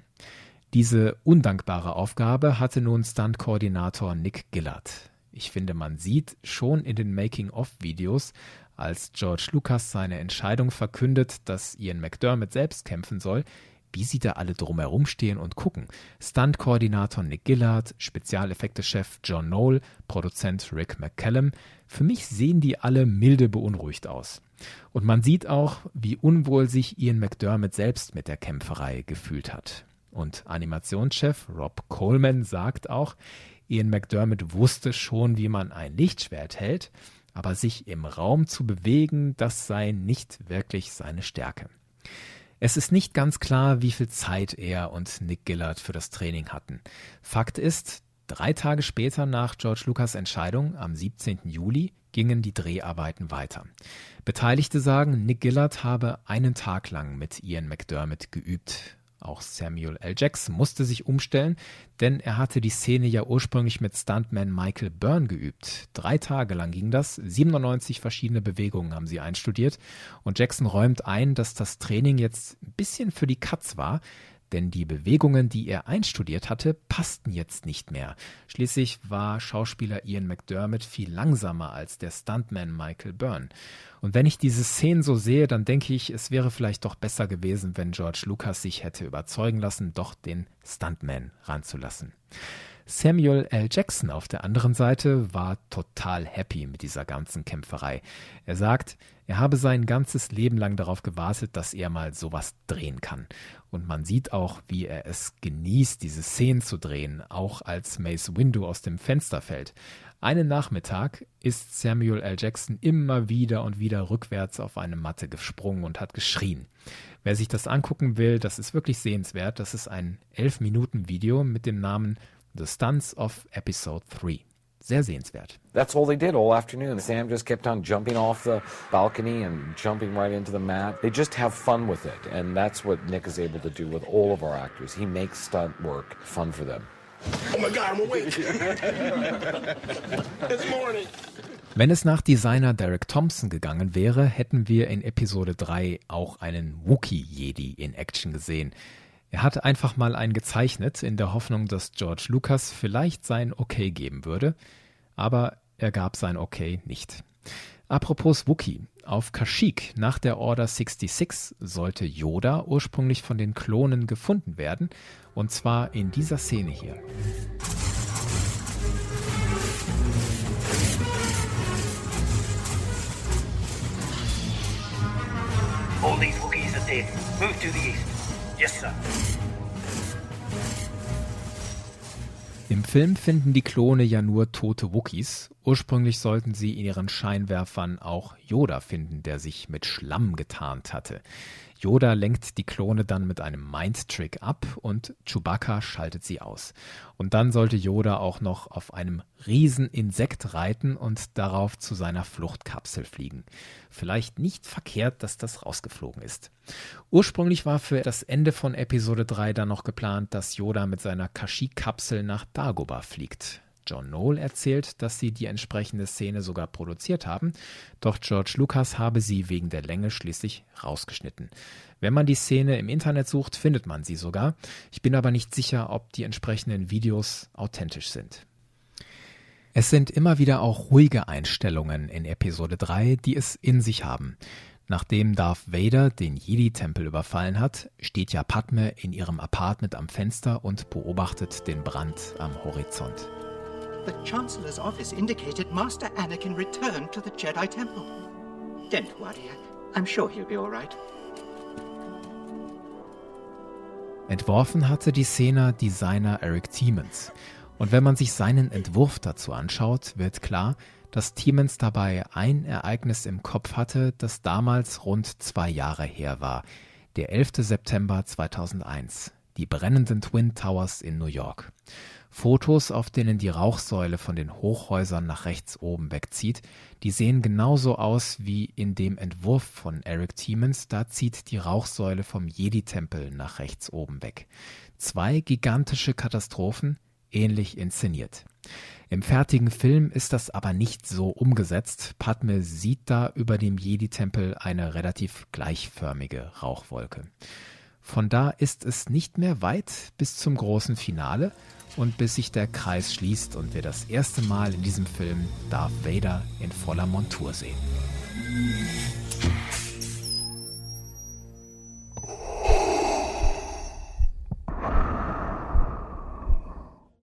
Diese undankbare Aufgabe hatte nun Stunt-Koordinator Nick Gillard. Ich finde, man sieht schon in den Making-of-Videos, als George Lucas seine Entscheidung verkündet, dass Ian McDermott selbst kämpfen soll, wie sie da alle drumherum stehen und gucken. Stunt-Koordinator Nick Gillard, Spezialeffekte-Chef John Knoll, Produzent Rick McCallum. Für mich sehen die alle milde beunruhigt aus. Und man sieht auch, wie unwohl sich Ian McDermott selbst mit der Kämpferei gefühlt hat. Und Animationschef Rob Coleman sagt auch, Ian McDermott wusste schon, wie man ein Lichtschwert hält, aber sich im Raum zu bewegen, das sei nicht wirklich seine Stärke. Es ist nicht ganz klar, wie viel Zeit er und Nick Gillard für das Training hatten. Fakt ist, drei Tage später nach George Lucas Entscheidung, am 17. Juli, gingen die Dreharbeiten weiter. Beteiligte sagen, Nick Gillard habe einen Tag lang mit Ian McDermott geübt. Auch Samuel L. Jackson musste sich umstellen, denn er hatte die Szene ja ursprünglich mit Stuntman Michael Byrne geübt. Drei Tage lang ging das, 97 verschiedene Bewegungen haben sie einstudiert und Jackson räumt ein, dass das Training jetzt ein bisschen für die Katz war, denn die Bewegungen, die er einstudiert hatte, passten jetzt nicht mehr. Schließlich war Schauspieler Ian McDermott viel langsamer als der Stuntman Michael Byrne. Und wenn ich diese Szenen so sehe, dann denke ich, es wäre vielleicht doch besser gewesen, wenn George Lucas sich hätte überzeugen lassen, doch den Stuntman ranzulassen. Samuel L. Jackson auf der anderen Seite war total happy mit dieser ganzen Kämpferei. Er sagt, er habe sein ganzes Leben lang darauf gewartet, dass er mal sowas drehen kann. Und man sieht auch, wie er es genießt, diese Szenen zu drehen, auch als Mace Windu aus dem Fenster fällt. Einen Nachmittag ist Samuel L. Jackson immer wieder und wieder rückwärts auf eine Matte gesprungen und hat geschrien. Wer sich das angucken will, das ist wirklich sehenswert. Das ist ein 11-Minuten-Video mit dem Namen The Stunts of Episode 3. Sehr sehenswert. That's all they did all afternoon. Sam just kept on jumping off the balcony and jumping right into the mat. They just have fun with it. And that's what Nick is able to do with all of our actors. He makes stunt work fun for them. Oh my God, I'm awake. It's morning. Wenn es nach Designer Derek Thompson gegangen wäre, hätten wir in Episode 3 auch einen Wookiee-Jedi in Action gesehen. Er hatte einfach mal einen gezeichnet, in der Hoffnung, dass George Lucas vielleicht sein Okay geben würde, aber er gab sein Okay nicht. Apropos Wookie. Auf Kashyyyk nach der Order 66 sollte Yoda ursprünglich von den Klonen gefunden werden, und zwar in dieser Szene hier. All these Wookiees are dead. Move to the east. Yes, sir. Im Film finden die Klone ja nur tote Wookiees. Ursprünglich sollten sie in ihren Scheinwerfern auch Yoda finden, der sich mit Schlamm getarnt hatte. Yoda lenkt die Klone dann mit einem Mind-Trick ab und Chewbacca schaltet sie aus. Und dann sollte Yoda auch noch auf einem Rieseninsekt reiten und darauf zu seiner Fluchtkapsel fliegen. Vielleicht nicht verkehrt, dass das rausgeflogen ist. Ursprünglich war für das Ende von Episode 3 dann noch geplant, dass Yoda mit seiner Kashyyyk-Kapsel nach Dagobah fliegt. John Knoll erzählt, dass sie die entsprechende Szene sogar produziert haben, doch George Lucas habe sie wegen der Länge schließlich rausgeschnitten. Wenn man die Szene im Internet sucht, findet man sie sogar. Ich bin aber nicht sicher, ob die entsprechenden Videos authentisch sind. Es sind immer wieder auch ruhige Einstellungen in Episode 3, die es in sich haben. Nachdem Darth Vader den Jedi-Tempel überfallen hat, steht ja Padme in ihrem Apartment am Fenster und beobachtet den Brand am Horizont. The Chancellor's office indicated Master Anakin returned to the Jedi Temple. Don't worry, I'm sure he'll be all right. Entworfen hatte die Szene Designer Eric Tiemens. Und wenn man sich seinen Entwurf dazu anschaut, wird klar, dass Tiemens dabei ein Ereignis im Kopf hatte, das damals rund zwei Jahre her war. Der 11. September 2001. Die brennenden Twin Towers in New York. Fotos, auf denen die Rauchsäule von den Hochhäusern nach rechts oben wegzieht, die sehen genauso aus wie in dem Entwurf von Eric Tiemens, da zieht die Rauchsäule vom Jedi-Tempel nach rechts oben weg. Zwei gigantische Katastrophen, ähnlich inszeniert. Im fertigen Film ist das aber nicht so umgesetzt. Padme sieht da über dem Jedi-Tempel eine relativ gleichförmige Rauchwolke. Von da ist es nicht mehr weit bis zum großen Finale und bis sich der Kreis schließt und wir das erste Mal in diesem Film Darth Vader in voller Montur sehen.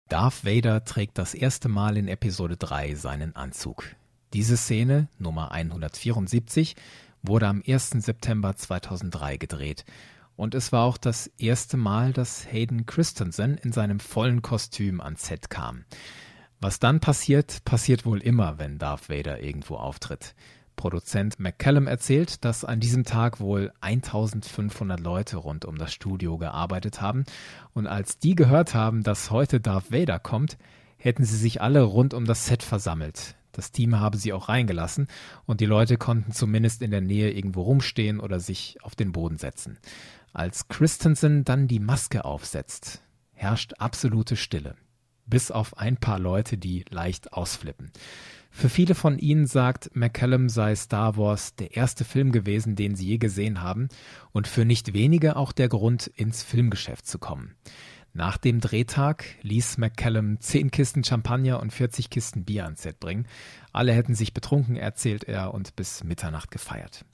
Darth Vader trägt das erste Mal in Episode 3 seinen Anzug. Diese Szene, Nummer 174, wurde am 1. September 2003 gedreht und es war auch das erste Mal, dass Hayden Christensen in seinem vollen Kostüm ans Set kam. Was dann passiert, passiert wohl immer, wenn Darth Vader irgendwo auftritt. Produzent McCallum erzählt, dass an diesem Tag wohl 1500 Leute rund um das Studio gearbeitet haben und als die gehört haben, dass heute Darth Vader kommt, hätten sie sich alle rund um das Set versammelt. Das Team habe sie auch reingelassen und die Leute konnten zumindest in der Nähe irgendwo rumstehen oder sich auf den Boden setzen. Als Christensen dann die Maske aufsetzt, herrscht absolute Stille. Bis auf ein paar Leute, die leicht ausflippen. Für viele von ihnen sagt McCallum sei Star Wars der erste Film gewesen, den sie je gesehen haben und für nicht wenige auch der Grund, ins Filmgeschäft zu kommen. Nach dem Drehtag ließ McCallum 10 Kisten Champagner und 40 Kisten Bier ans Set bringen. Alle hätten sich betrunken, erzählt er, und bis Mitternacht gefeiert.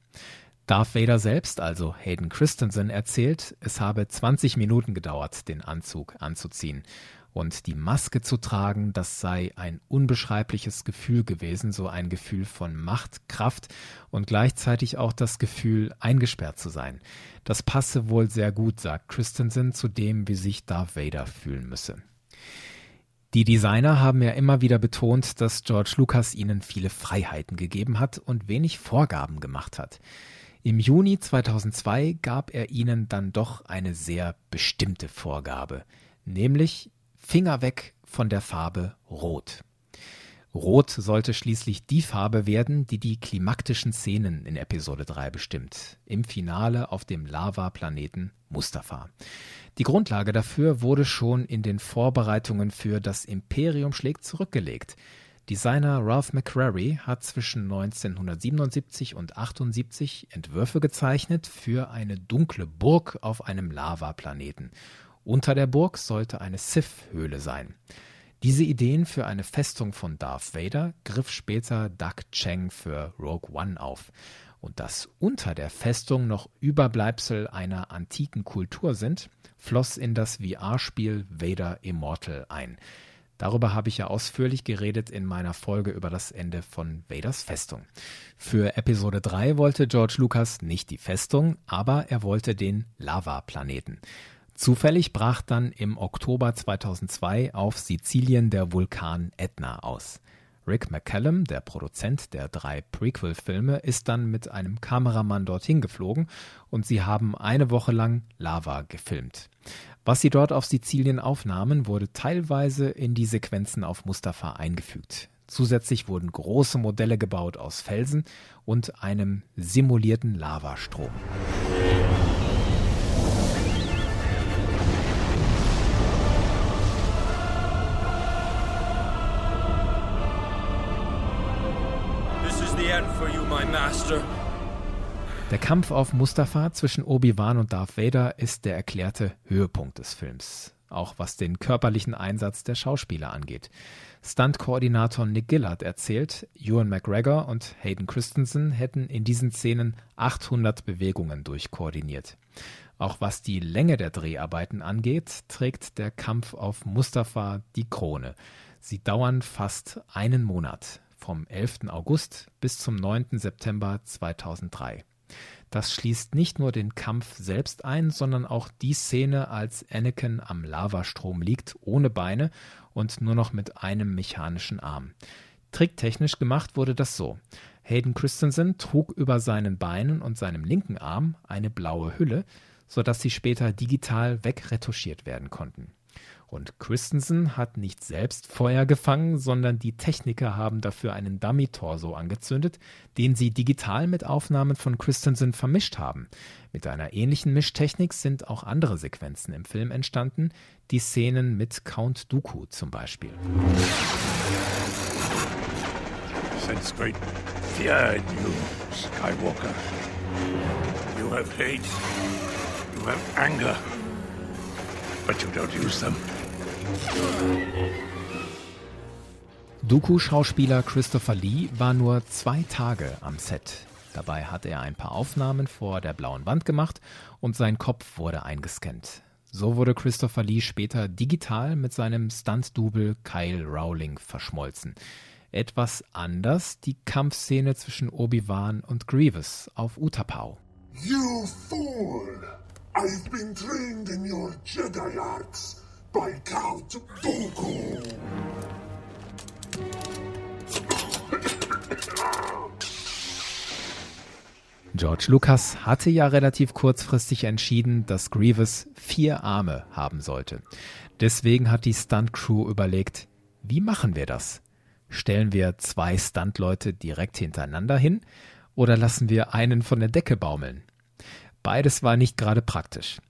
Darth Vader selbst, also Hayden Christensen, erzählt, es habe 20 Minuten gedauert, den Anzug anzuziehen. Und die Maske zu tragen, das sei ein unbeschreibliches Gefühl gewesen, so ein Gefühl von Macht, Kraft und gleichzeitig auch das Gefühl, eingesperrt zu sein. Das passe wohl sehr gut, sagt Christensen, zu dem, wie sich Darth Vader fühlen müsse. Die Designer haben ja immer wieder betont, dass George Lucas ihnen viele Freiheiten gegeben hat und wenig Vorgaben gemacht hat. Im Juni 2002 gab er ihnen dann doch eine sehr bestimmte Vorgabe, nämlich Finger weg von der Farbe Rot. Rot sollte schließlich die Farbe werden, die die klimaktischen Szenen in Episode 3 bestimmt, im Finale auf dem Lava-Planeten Mustafa. Die Grundlage dafür wurde schon in den Vorbereitungen für Das Imperium schlägt zurückgelegt. Designer Ralph McCrary hat zwischen 1977 und 78 Entwürfe gezeichnet für eine dunkle Burg auf einem Lavaplaneten. Unter der Burg sollte eine Sith-Höhle sein. Diese Ideen für eine Festung von Darth Vader griff später Doug Cheng für Rogue One auf. Und dass unter der Festung noch Überbleibsel einer antiken Kultur sind, floss in das VR-Spiel Vader Immortal ein. Darüber habe ich ja ausführlich geredet in meiner Folge über das Ende von Vaders Festung. Für Episode 3 wollte George Lucas nicht die Festung, aber er wollte den Lava-Planeten. Zufällig brach dann im Oktober 2002 auf Sizilien der Vulkan Etna aus. Rick McCallum, der Produzent der drei Prequel-Filme, ist dann mit einem Kameramann dorthin geflogen und sie haben eine Woche lang Lava gefilmt. Was sie dort auf Sizilien aufnahmen, wurde teilweise in die Sequenzen auf Mustafa eingefügt. Zusätzlich wurden große Modelle gebaut aus Felsen und einem simulierten Lavastrom. Der Kampf auf Mustafa zwischen Obi-Wan und Darth Vader ist der erklärte Höhepunkt des Films, auch was den körperlichen Einsatz der Schauspieler angeht. Stunt-Koordinator Nick Gillard erzählt, Ewan McGregor und Hayden Christensen hätten in diesen Szenen 800 Bewegungen durchkoordiniert. Auch was die Länge der Dreharbeiten angeht, trägt der Kampf auf Mustafa die Krone. Sie dauern fast einen Monat vom 11. August bis zum 9. September 2003. Das schließt nicht nur den Kampf selbst ein, sondern auch die Szene, als Anakin am Lavastrom liegt, ohne Beine und nur noch mit einem mechanischen Arm. Tricktechnisch gemacht wurde das so. Hayden Christensen trug über seinen Beinen und seinem linken Arm eine blaue Hülle, sodass sie später digital wegretuschiert werden konnten. Und Christensen hat nicht selbst Feuer gefangen, sondern die Techniker haben dafür einen Dummy-Torso angezündet, den sie digital mit Aufnahmen von Christensen vermischt haben. Mit einer ähnlichen Mischtechnik sind auch andere Sequenzen im Film entstanden, die Szenen mit Count Dooku zum Beispiel. Sense great fear in you, Skywalker. You have hate, you have anger, but you don't use them. Dooku-Schauspieler Christopher Lee war nur zwei Tage am Set. Dabei hat er ein paar Aufnahmen vor der blauen Wand gemacht und sein Kopf wurde eingescannt. So wurde Christopher Lee später digital mit seinem Stunt-Double Kyle Rowling verschmolzen. Etwas anders die Kampfszene zwischen Obi-Wan und Grievous auf Utapau. You fool! I've been trained in your Jedi arts by Count Dooku! George Lucas hatte ja relativ kurzfristig entschieden, dass Grievous vier Arme haben sollte. Deswegen hat die Stunt-Crew überlegt, wie machen wir das? Stellen wir zwei Stuntleute direkt hintereinander hin oder lassen wir einen von der Decke baumeln? Beides war nicht gerade praktisch.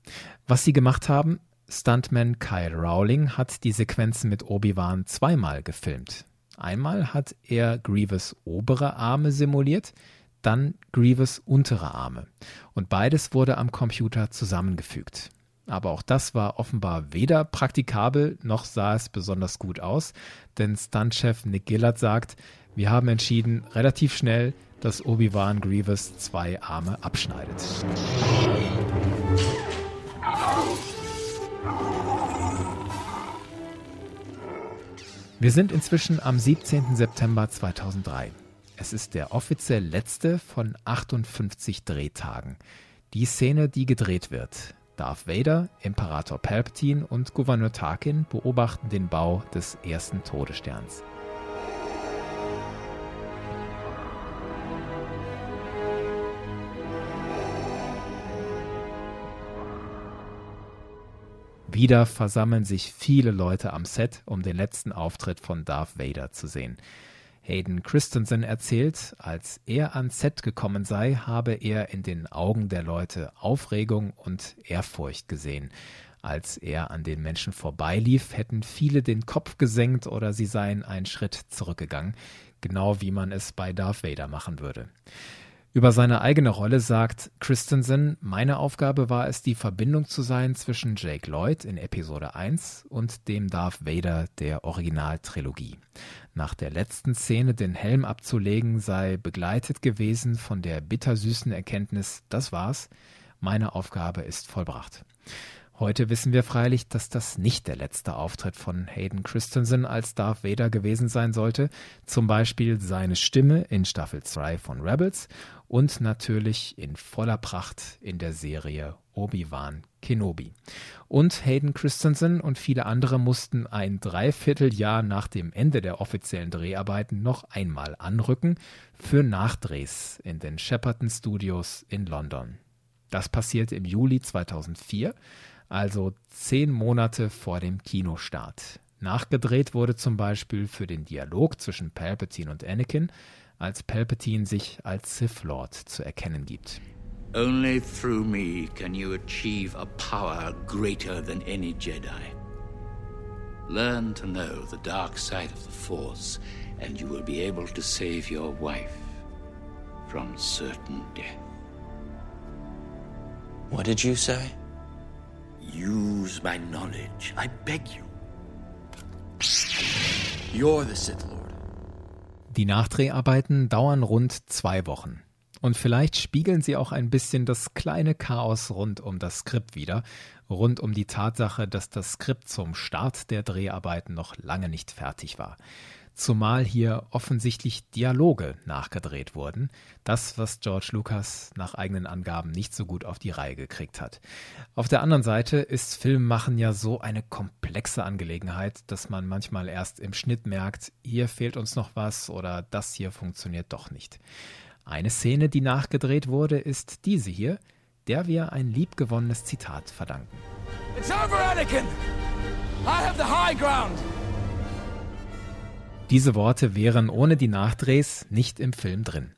Was sie gemacht haben, Stuntman Kyle Rowling hat die Sequenzen mit Obi-Wan zweimal gefilmt. Einmal hat er Grievous obere Arme simuliert, dann Grievous untere Arme. Und beides wurde am Computer zusammengefügt. Aber auch das war offenbar weder praktikabel noch sah es besonders gut aus, denn Stuntchef Nick Gillard sagt, wir haben entschieden, relativ schnell, dass Obi-Wan Grievous zwei Arme abschneidet. Wir sind inzwischen am 17. September 2003. Es ist der offiziell letzte von 58 Drehtagen. Die Szene, die gedreht wird. Darth Vader, Imperator Palpatine und Gouverneur Tarkin beobachten den Bau des ersten Todessterns. Wieder versammeln sich viele Leute am Set, um den letzten Auftritt von Darth Vader zu sehen. Hayden Christensen erzählt, als er ans Set gekommen sei, habe er in den Augen der Leute Aufregung und Ehrfurcht gesehen. Als er an den Menschen vorbeilief, hätten viele den Kopf gesenkt oder sie seien einen Schritt zurückgegangen, genau wie man es bei Darth Vader machen würde. Über seine eigene Rolle sagt Christensen, meine Aufgabe war es, die Verbindung zu sein zwischen Jake Lloyd in Episode 1 und dem Darth Vader der Originaltrilogie. Nach der letzten Szene den Helm abzulegen sei begleitet gewesen von der bittersüßen Erkenntnis, das war's, meine Aufgabe ist vollbracht. Heute wissen wir freilich, dass das nicht der letzte Auftritt von Hayden Christensen als Darth Vader gewesen sein sollte. Zum Beispiel seine Stimme in Staffel 2 von Rebels und natürlich in voller Pracht in der Serie Obi-Wan Kenobi. Und Hayden Christensen und viele andere mussten ein Dreivierteljahr nach dem Ende der offiziellen Dreharbeiten noch einmal anrücken für Nachdrehs in den Shepperton Studios in London. Das passierte im Juli 2004 also zehn Monate vor dem Kinostart. Nachgedreht wurde zum Beispiel für den Dialog zwischen Palpatine und Anakin, als Palpatine sich als Sith Lord zu erkennen gibt. Only through me can you achieve a power greater than any Jedi. Learn to know the dark side of the Force, and you will be able to save your wife from certain death. What did you say? Use my knowledge. I beg you. You're the Sith Lord. Die Nachdreharbeiten dauern rund zwei Wochen. Und vielleicht spiegeln sie auch ein bisschen das kleine Chaos rund um das Skript wider, rund um die Tatsache, dass das Skript zum Start der Dreharbeiten noch lange nicht fertig war zumal hier offensichtlich Dialoge nachgedreht wurden, das, was George Lucas nach eigenen Angaben nicht so gut auf die Reihe gekriegt hat. Auf der anderen Seite ist Filmmachen ja so eine komplexe Angelegenheit, dass man manchmal erst im Schnitt merkt, hier fehlt uns noch was oder das hier funktioniert doch nicht. Eine Szene, die nachgedreht wurde, ist diese hier, der wir ein liebgewonnenes Zitat verdanken. It's over, Anakin! I have the high ground! Diese Worte wären ohne die Nachdrehs nicht im Film drin.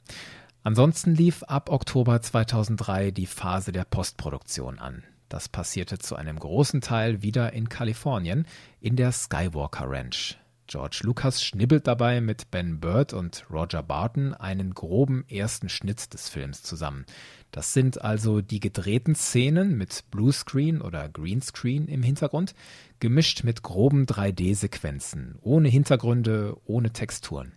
Ansonsten lief ab Oktober 2003 die Phase der Postproduktion an. Das passierte zu einem großen Teil wieder in Kalifornien, in der Skywalker Ranch. George Lucas schnibbelt dabei mit Ben Bird und Roger Barton einen groben ersten Schnitt des Films zusammen. Das sind also die gedrehten Szenen mit Bluescreen oder Greenscreen im Hintergrund, gemischt mit groben 3D-Sequenzen, ohne Hintergründe, ohne Texturen.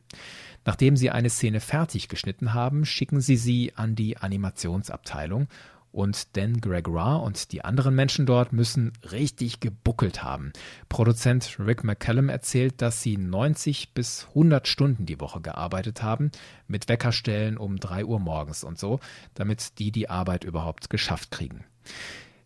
Nachdem sie eine Szene fertig geschnitten haben, schicken sie sie an die Animationsabteilung und Dan Gregoire und die anderen Menschen dort müssen richtig gebuckelt haben. Produzent Rick McCallum erzählt, dass sie 90 bis 100 Stunden die Woche gearbeitet haben, mit Weckerstellen um 3 Uhr morgens und so, damit die die Arbeit überhaupt geschafft kriegen.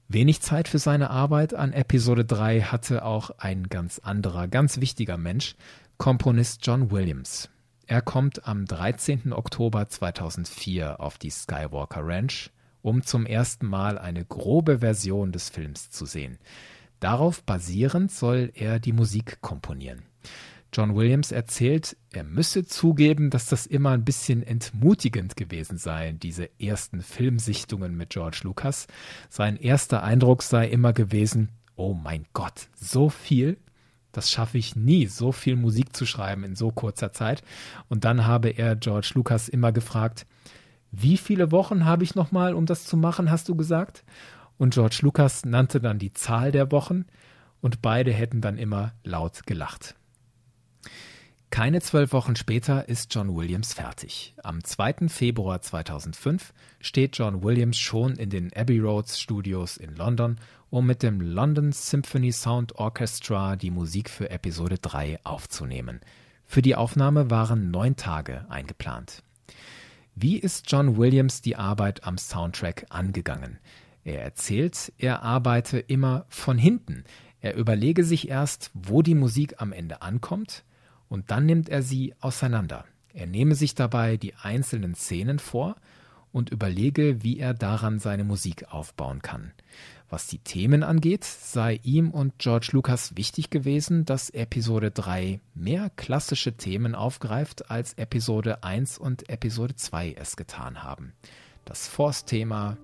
Wenig Zeit für seine Arbeit an Episode 3 hatte auch ein ganz anderer, ganz wichtiger Mensch, Komponist John Williams. Er kommt am 13. Oktober 2004 auf die Skywalker Ranch um zum ersten Mal eine grobe Version des Films zu sehen. Darauf basierend soll er die Musik komponieren. John Williams erzählt, er müsse zugeben, dass das immer ein bisschen entmutigend gewesen sei, diese ersten Filmsichtungen mit George Lucas. Sein erster Eindruck sei immer gewesen, oh mein Gott, so viel, das schaffe ich nie, so viel Musik zu schreiben in so kurzer Zeit. Und dann habe er George Lucas immer gefragt, wie viele Wochen habe ich nochmal, um das zu machen, hast du gesagt? Und George Lucas nannte dann die Zahl der Wochen und beide hätten dann immer laut gelacht. Keine zwölf Wochen später ist John Williams fertig. Am 2. Februar 2005 steht John Williams schon in den Abbey Roads Studios in London, um mit dem London Symphony Sound Orchestra die Musik für Episode 3 aufzunehmen. Für die Aufnahme waren neun Tage eingeplant. Wie ist John Williams die Arbeit am Soundtrack angegangen? Er erzählt, er arbeite immer von hinten. Er überlege sich erst, wo die Musik am Ende ankommt, und dann nimmt er sie auseinander. Er nehme sich dabei die einzelnen Szenen vor und überlege, wie er daran seine Musik aufbauen kann. Was die Themen angeht, sei ihm und George Lucas wichtig gewesen, dass Episode 3 mehr klassische Themen aufgreift, als Episode 1 und Episode 2 es getan haben. Das Force-Thema,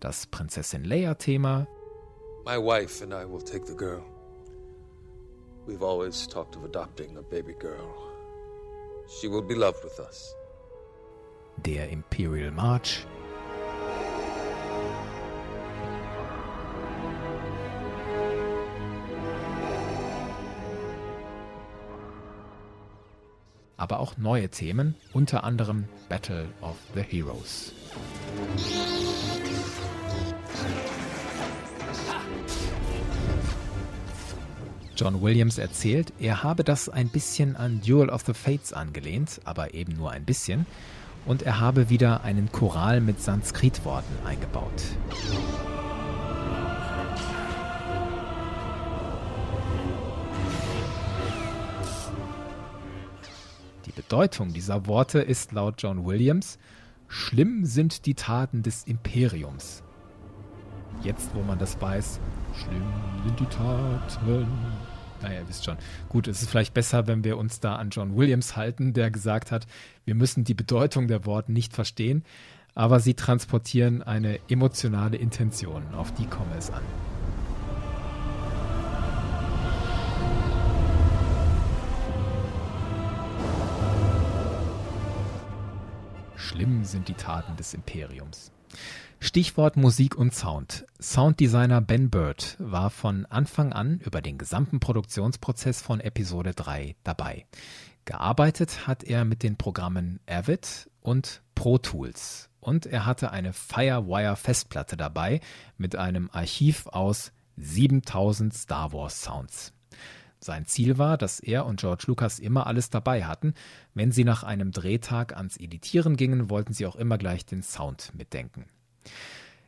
das Prinzessin Leia-Thema. My wife and I will take the girl. We've always talked of adopting a baby girl. She will be loved with us. Der Imperial March. aber auch neue Themen, unter anderem Battle of the Heroes. John Williams erzählt, er habe das ein bisschen an Duel of the Fates angelehnt, aber eben nur ein bisschen, und er habe wieder einen Choral mit Sanskritworten eingebaut. Die Bedeutung dieser Worte ist laut John Williams, schlimm sind die Taten des Imperiums. Jetzt, wo man das weiß, schlimm sind die Taten naja, ihr wisst schon. Gut, es ist vielleicht besser, wenn wir uns da an John Williams halten, der gesagt hat, wir müssen die Bedeutung der Worte nicht verstehen, aber sie transportieren eine emotionale Intention. Auf die komme es an. Schlimm sind die Taten des Imperiums. Stichwort Musik und Sound. Sounddesigner Ben Bird war von Anfang an über den gesamten Produktionsprozess von Episode 3 dabei. Gearbeitet hat er mit den Programmen Avid und Pro Tools und er hatte eine Firewire Festplatte dabei mit einem Archiv aus 7000 Star Wars Sounds. Sein Ziel war, dass er und George Lucas immer alles dabei hatten. Wenn sie nach einem Drehtag ans Editieren gingen, wollten sie auch immer gleich den Sound mitdenken.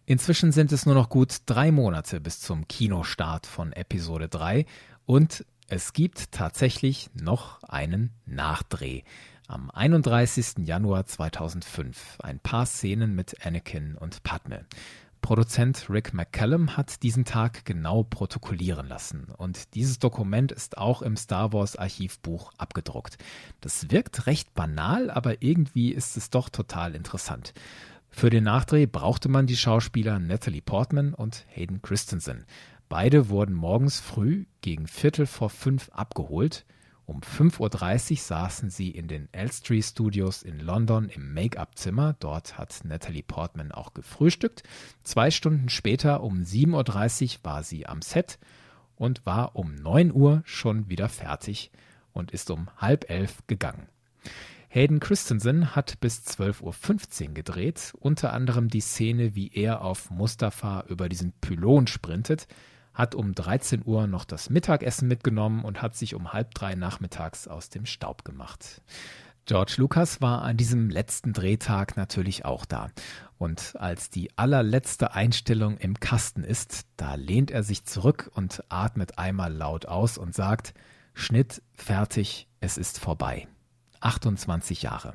Inzwischen sind es nur noch gut drei Monate bis zum Kinostart von Episode 3 und es gibt tatsächlich noch einen Nachdreh. Am 31. Januar 2005 ein paar Szenen mit Anakin und Padme. Produzent Rick McCallum hat diesen Tag genau protokollieren lassen und dieses Dokument ist auch im Star Wars Archivbuch abgedruckt. Das wirkt recht banal, aber irgendwie ist es doch total interessant. Für den Nachdreh brauchte man die Schauspieler Natalie Portman und Hayden Christensen. Beide wurden morgens früh gegen Viertel vor fünf abgeholt. Um 5.30 Uhr saßen sie in den Elstree Studios in London im Make-up-Zimmer. Dort hat Natalie Portman auch gefrühstückt. Zwei Stunden später um 7.30 Uhr war sie am Set und war um 9 Uhr schon wieder fertig und ist um halb elf gegangen. Hayden Christensen hat bis 12.15 Uhr gedreht, unter anderem die Szene, wie er auf Mustafa über diesen Pylon sprintet, hat um 13 Uhr noch das Mittagessen mitgenommen und hat sich um halb drei nachmittags aus dem Staub gemacht. George Lucas war an diesem letzten Drehtag natürlich auch da. Und als die allerletzte Einstellung im Kasten ist, da lehnt er sich zurück und atmet einmal laut aus und sagt, Schnitt, fertig, es ist vorbei. 28 Jahre.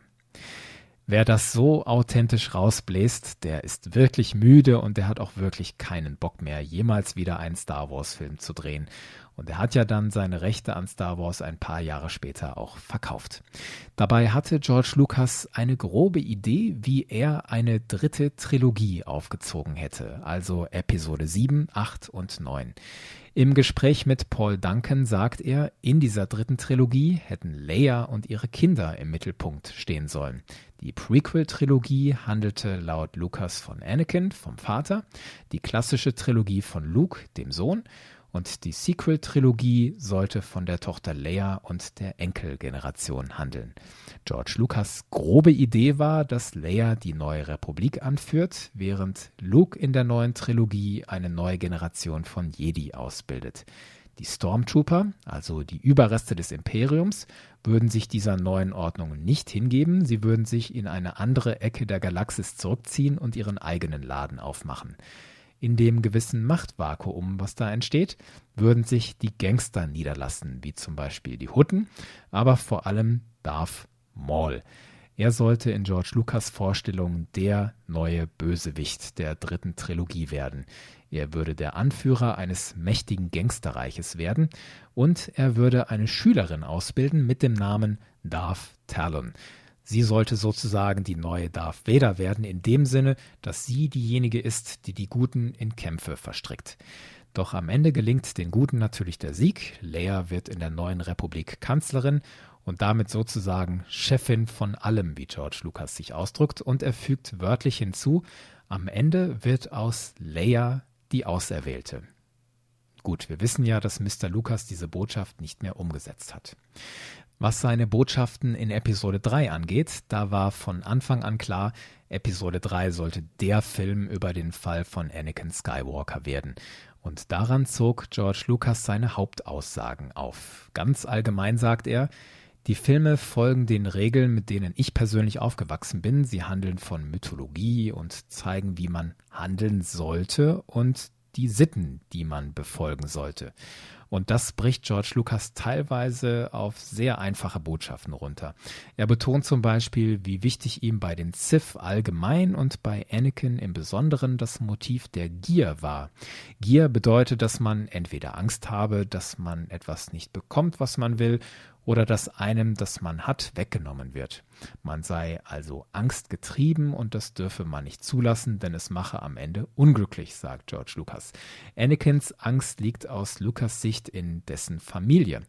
Wer das so authentisch rausbläst, der ist wirklich müde und der hat auch wirklich keinen Bock mehr, jemals wieder einen Star Wars-Film zu drehen. Und er hat ja dann seine Rechte an Star Wars ein paar Jahre später auch verkauft. Dabei hatte George Lucas eine grobe Idee, wie er eine dritte Trilogie aufgezogen hätte, also Episode 7, 8 und 9. Im Gespräch mit Paul Duncan sagt er, in dieser dritten Trilogie hätten Leia und ihre Kinder im Mittelpunkt stehen sollen. Die Prequel-Trilogie handelte laut Lucas von Anakin, vom Vater, die klassische Trilogie von Luke, dem Sohn, und die Sequel-Trilogie sollte von der Tochter Leia und der Enkelgeneration handeln. George Lucas grobe Idee war, dass Leia die neue Republik anführt, während Luke in der neuen Trilogie eine neue Generation von Jedi ausbildet. Die Stormtrooper, also die Überreste des Imperiums, würden sich dieser neuen Ordnung nicht hingeben, sie würden sich in eine andere Ecke der Galaxis zurückziehen und ihren eigenen Laden aufmachen. In dem gewissen Machtvakuum, was da entsteht, würden sich die Gangster niederlassen, wie zum Beispiel die Hutten, aber vor allem Darth Maul. Er sollte in George Lucas Vorstellung der neue Bösewicht der dritten Trilogie werden. Er würde der Anführer eines mächtigen Gangsterreiches werden und er würde eine Schülerin ausbilden mit dem Namen Darth Talon. Sie sollte sozusagen die neue Darth Vader werden, in dem Sinne, dass sie diejenige ist, die die Guten in Kämpfe verstrickt. Doch am Ende gelingt den Guten natürlich der Sieg. Leia wird in der neuen Republik Kanzlerin und damit sozusagen Chefin von allem, wie George Lucas sich ausdrückt, und er fügt wörtlich hinzu, am Ende wird aus Leia die Auserwählte. Gut, wir wissen ja, dass Mr. Lucas diese Botschaft nicht mehr umgesetzt hat. Was seine Botschaften in Episode 3 angeht, da war von Anfang an klar, Episode 3 sollte der Film über den Fall von Anakin Skywalker werden. Und daran zog George Lucas seine Hauptaussagen auf. Ganz allgemein sagt er, die Filme folgen den Regeln, mit denen ich persönlich aufgewachsen bin. Sie handeln von Mythologie und zeigen, wie man handeln sollte und die Sitten, die man befolgen sollte. Und das bricht George Lucas teilweise auf sehr einfache Botschaften runter. Er betont zum Beispiel, wie wichtig ihm bei den Sith allgemein und bei Anakin im Besonderen das Motiv der Gier war. Gier bedeutet, dass man entweder Angst habe, dass man etwas nicht bekommt, was man will, oder dass einem, das man hat, weggenommen wird. Man sei also angstgetrieben und das dürfe man nicht zulassen, denn es mache am Ende unglücklich, sagt George Lucas. Anakins Angst liegt aus Lucas Sicht in dessen Familie.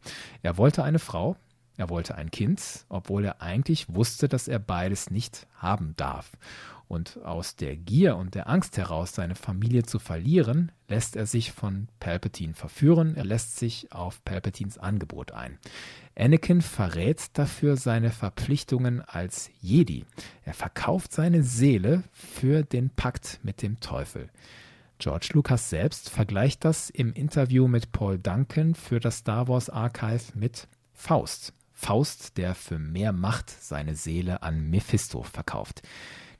Er wollte eine Frau, er wollte ein Kind, obwohl er eigentlich wusste, dass er beides nicht haben darf. Und aus der Gier und der Angst heraus, seine Familie zu verlieren, lässt er sich von Palpatine verführen, er lässt sich auf Palpatines Angebot ein. Anakin verrät dafür seine Verpflichtungen als Jedi. Er verkauft seine Seele für den Pakt mit dem Teufel. George Lucas selbst vergleicht das im Interview mit Paul Duncan für das Star Wars Archive mit Faust. Faust, der für mehr Macht seine Seele an Mephisto verkauft.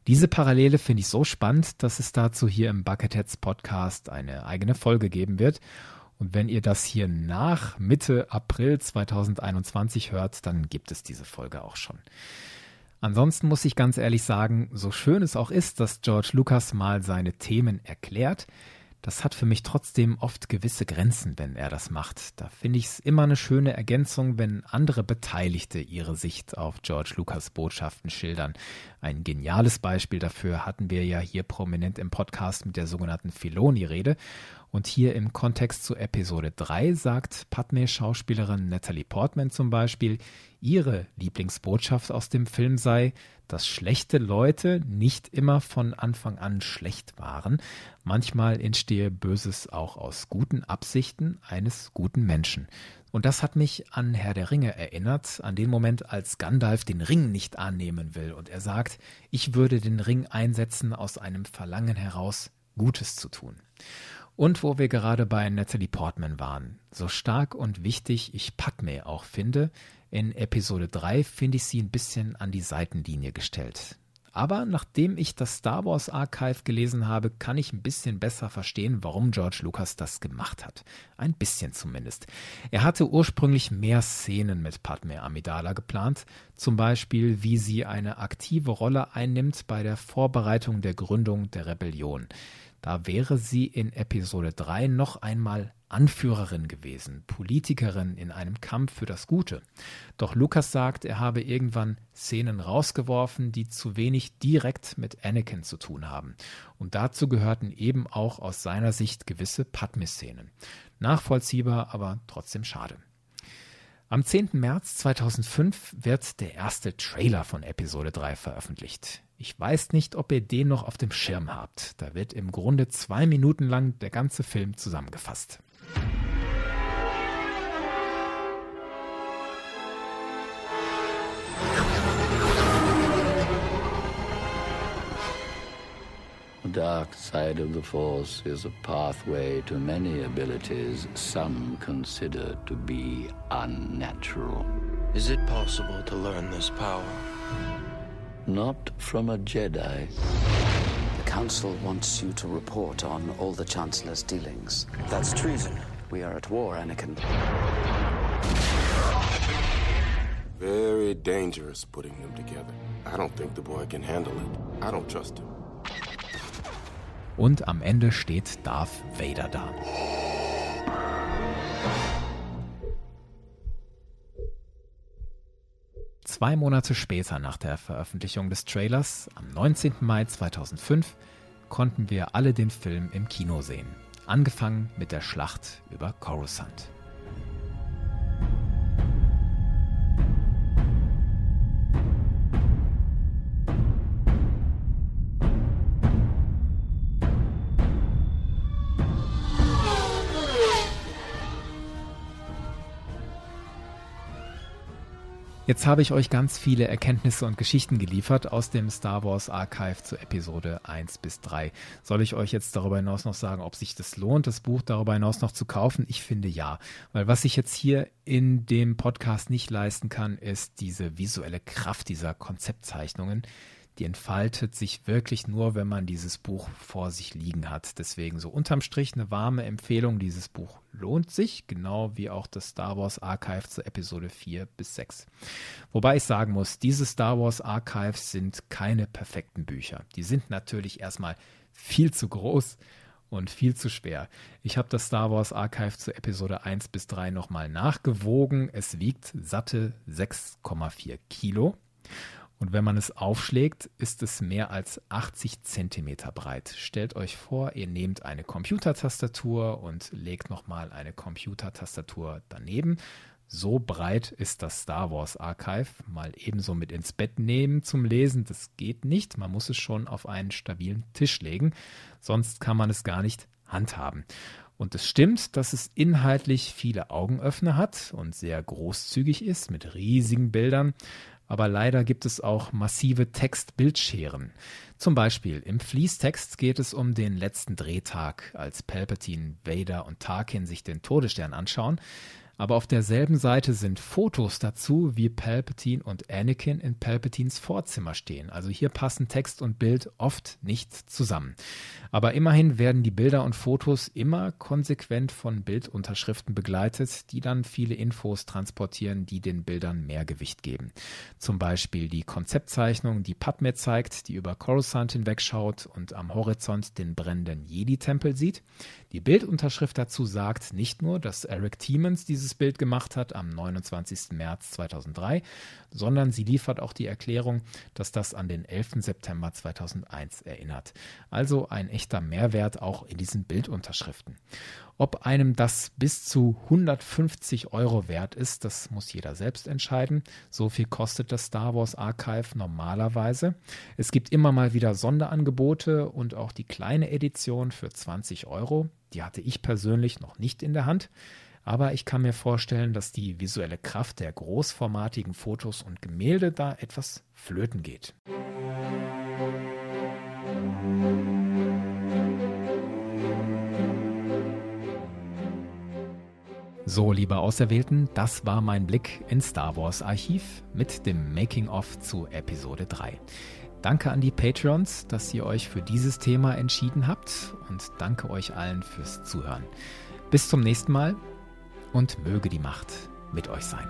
Diese Parallele finde ich so spannend, dass es dazu hier im Bucketheads Podcast eine eigene Folge geben wird. Und wenn ihr das hier nach Mitte April 2021 hört, dann gibt es diese Folge auch schon. Ansonsten muss ich ganz ehrlich sagen, so schön es auch ist, dass George Lucas mal seine Themen erklärt, das hat für mich trotzdem oft gewisse Grenzen, wenn er das macht. Da finde ich es immer eine schöne Ergänzung, wenn andere Beteiligte ihre Sicht auf George Lucas Botschaften schildern. Ein geniales Beispiel dafür hatten wir ja hier prominent im Podcast mit der sogenannten Filoni-Rede. Und hier im Kontext zu Episode 3 sagt Padme-Schauspielerin Natalie Portman zum Beispiel, ihre Lieblingsbotschaft aus dem Film sei, dass schlechte Leute nicht immer von Anfang an schlecht waren. Manchmal entstehe Böses auch aus guten Absichten eines guten Menschen. Und das hat mich an Herr der Ringe erinnert, an den Moment, als Gandalf den Ring nicht annehmen will und er sagt, ich würde den Ring einsetzen aus einem Verlangen heraus, Gutes zu tun. Und wo wir gerade bei Natalie Portman waren, so stark und wichtig ich Padme auch finde, in Episode 3 finde ich sie ein bisschen an die Seitenlinie gestellt. Aber nachdem ich das Star Wars Archive gelesen habe, kann ich ein bisschen besser verstehen, warum George Lucas das gemacht hat. Ein bisschen zumindest. Er hatte ursprünglich mehr Szenen mit Padme Amidala geplant, zum Beispiel wie sie eine aktive Rolle einnimmt bei der Vorbereitung der Gründung der Rebellion. Da wäre sie in Episode 3 noch einmal Anführerin gewesen, Politikerin in einem Kampf für das Gute. Doch Lukas sagt, er habe irgendwann Szenen rausgeworfen, die zu wenig direkt mit Anakin zu tun haben. Und dazu gehörten eben auch aus seiner Sicht gewisse Padme-Szenen. Nachvollziehbar, aber trotzdem schade. Am 10. März 2005 wird der erste Trailer von Episode 3 veröffentlicht. Ich weiß nicht, ob ihr den noch auf dem Schirm habt. Da wird im Grunde zwei Minuten lang der ganze Film zusammengefasst. The dark side of the Force is a pathway to many abilities some consider to be unnatural. Is it possible to learn this power? Not from a Jedi. The Council wants you to report on all the Chancellor's dealings. That's treason. We are at war, Anakin. Very dangerous putting them together. I don't think the boy can handle it. I don't trust him. Und am Ende steht Darth Vader da. Zwei Monate später nach der Veröffentlichung des Trailers, am 19. Mai 2005, konnten wir alle den Film im Kino sehen. Angefangen mit der Schlacht über Coruscant. Jetzt habe ich euch ganz viele Erkenntnisse und Geschichten geliefert aus dem Star Wars Archive zu Episode 1 bis 3. Soll ich euch jetzt darüber hinaus noch sagen, ob sich das lohnt, das Buch darüber hinaus noch zu kaufen? Ich finde ja, weil was ich jetzt hier in dem Podcast nicht leisten kann, ist diese visuelle Kraft dieser Konzeptzeichnungen die entfaltet sich wirklich nur, wenn man dieses Buch vor sich liegen hat. Deswegen so unterm Strich eine warme Empfehlung. Dieses Buch lohnt sich, genau wie auch das Star Wars Archive zu Episode 4 bis 6. Wobei ich sagen muss, diese Star Wars Archives sind keine perfekten Bücher. Die sind natürlich erstmal viel zu groß und viel zu schwer. Ich habe das Star Wars Archive zu Episode 1 bis 3 nochmal nachgewogen. Es wiegt satte 6,4 Kilo. Und wenn man es aufschlägt, ist es mehr als 80 Zentimeter breit. Stellt euch vor, ihr nehmt eine Computertastatur und legt nochmal eine Computertastatur daneben. So breit ist das Star Wars Archive. Mal ebenso mit ins Bett nehmen zum Lesen, das geht nicht. Man muss es schon auf einen stabilen Tisch legen, sonst kann man es gar nicht handhaben. Und es stimmt, dass es inhaltlich viele Augenöffner hat und sehr großzügig ist mit riesigen Bildern aber leider gibt es auch massive Text-Bildscheren. Zum Beispiel im Fließtext geht es um den letzten Drehtag, als Palpatine, Vader und Tarkin sich den Todesstern anschauen aber auf derselben Seite sind Fotos dazu, wie Palpatine und Anakin in Palpatines Vorzimmer stehen. Also hier passen Text und Bild oft nicht zusammen. Aber immerhin werden die Bilder und Fotos immer konsequent von Bildunterschriften begleitet, die dann viele Infos transportieren, die den Bildern mehr Gewicht geben. Zum Beispiel die Konzeptzeichnung, die Padme zeigt, die über Coruscant hinwegschaut und am Horizont den brennenden Jedi-Tempel sieht. Die Bildunterschrift dazu sagt nicht nur, dass Eric Tiemens dieses Bild gemacht hat am 29. März 2003, sondern sie liefert auch die Erklärung, dass das an den 11. September 2001 erinnert. Also ein echter Mehrwert auch in diesen Bildunterschriften. Ob einem das bis zu 150 Euro wert ist, das muss jeder selbst entscheiden. So viel kostet das Star Wars Archive normalerweise. Es gibt immer mal wieder Sonderangebote und auch die kleine Edition für 20 Euro. Die hatte ich persönlich noch nicht in der Hand. Aber ich kann mir vorstellen, dass die visuelle Kraft der großformatigen Fotos und Gemälde da etwas flöten geht. So, liebe Auserwählten, das war mein Blick ins Star Wars Archiv mit dem Making-of zu Episode 3. Danke an die Patreons, dass ihr euch für dieses Thema entschieden habt und danke euch allen fürs Zuhören. Bis zum nächsten Mal und möge die Macht mit euch sein.